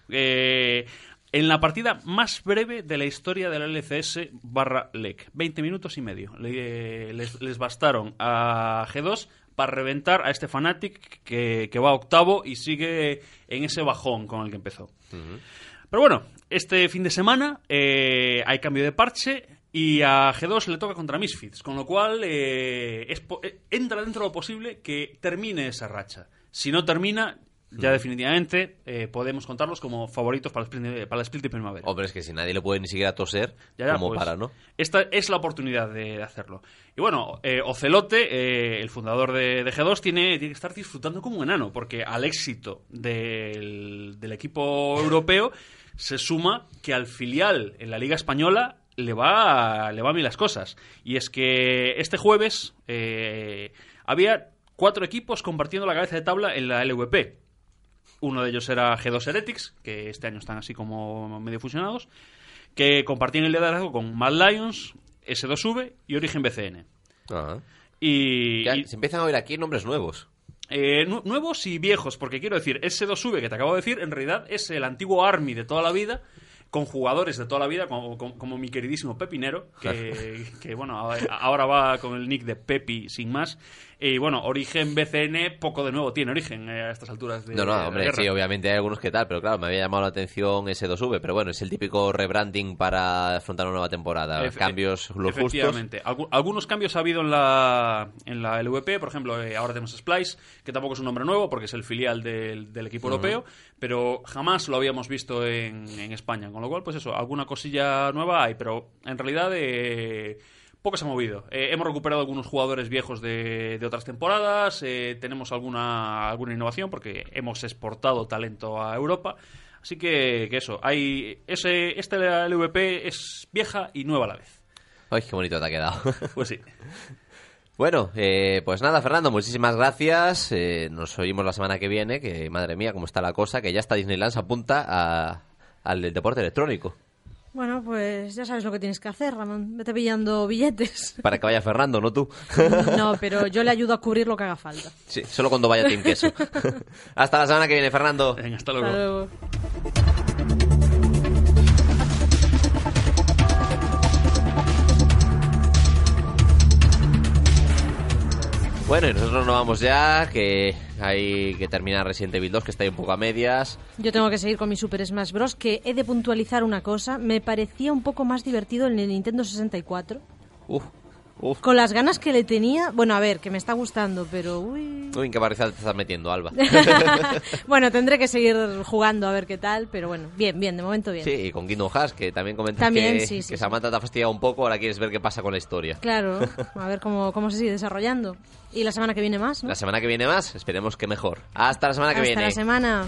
En la partida más breve de la historia de la LCS barra LEC. 20 minutos y medio. Le- les, les bastaron a G2 para reventar a este Fnatic que, que va a octavo y sigue en ese bajón con el que empezó. Pero bueno, este fin de semana eh, hay cambio de parche y a G2 le toca contra Misfits, con lo cual eh, es eh, entra dentro de lo posible que termine esa racha. Si no termina, ya Mm. definitivamente eh, podemos contarlos como favoritos para el split de, para el split de primavera. Hombre, es que si nadie le puede ni siquiera toser, Ya, ya, como pues, para, ¿no? Esta es la oportunidad de hacerlo. Y bueno, eh, Ocelote, eh, el fundador de, de G2, tiene, tiene que estar disfrutando como un enano, porque al éxito del, del equipo europeo se suma que al filial en la Liga Española le va, le va a mí las cosas. Y es que este jueves eh, había cuatro equipos compartiendo la cabeza de tabla en la LVP. Uno de ellos era G2 Heretics, que este año están así como medio fusionados, que compartían el liderazgo con Mad Lions, S2V y Origen BCN. Y, Ya y- se empiezan a oír aquí nombres nuevos. eh, nu- nuevos y viejos, porque quiero decir, S2V que te acabo de decir, en realidad es el antiguo Army de toda la vida, con jugadores de toda la vida, como, como- como mi queridísimo Pepinero, que, que, bueno, ahora va con el nick de Pepi sin más. Y bueno, Origen BCN, poco de nuevo tiene Origen eh, a estas alturas de No, no, de hombre, guerra. sí, obviamente hay algunos que tal, pero claro, me había llamado la atención S2V, pero bueno, es el típico rebranding para afrontar una nueva temporada. Efe- Cambios justos. Efectivamente. Algu- algunos cambios ha habido en la, en la LVP. Por ejemplo, eh, ahora tenemos Splice, que tampoco es un nombre nuevo porque es el filial del, del equipo europeo, pero jamás lo habíamos visto en, en España. Con lo cual, pues eso, alguna cosilla nueva hay, pero en realidad eh, poco se ha movido. Eh, hemos recuperado algunos jugadores viejos de, de otras temporadas, eh, tenemos alguna, alguna innovación porque hemos exportado talento a Europa. Así que, que eso, hay ese, esta LVP es vieja y nueva a la vez. Ay, qué bonito te ha quedado. Pues sí. Bueno, eh, pues nada, Fernando, muchísimas gracias. Eh, nos oímos la semana que viene, que madre mía, cómo está la cosa, que ya está Disneyland se apunta a- al deporte electrónico. Bueno, pues ya sabes lo que tienes que hacer, Ramón. Vete pillando billetes. Para que vaya Fernando, no tú. No, pero yo le ayudo a cubrir lo que haga falta. Sí, solo cuando vaya Team Queso. Hasta la semana que viene, Fernando. hasta Hasta luego. Bueno, y nosotros nos vamos ya, que hay que terminar Resident Evil 2, que está ahí un poco a medias. Yo tengo que seguir con mi Super Smash Bros. Que he de puntualizar una cosa. Me parecía un poco más divertido en el Nintendo 64. Uf, uf. Con las ganas que le tenía. Bueno, a ver, que me está gustando, pero uy. Uy, en qué te estás metiendo, Alba. bueno, tendré que seguir jugando a ver qué tal, pero bueno, bien, bien, de momento bien. Sí, y con Kingdom Hearts, que también comentas También, que, sí, sí, que sí. Samantha te ha fastidiado un poco, ahora quieres ver qué pasa con la historia. Claro, a ver cómo, cómo se sigue desarrollando. Y la semana que viene más, ¿no? La semana que viene más, esperemos que mejor. Hasta la semana que Hasta viene. la semana.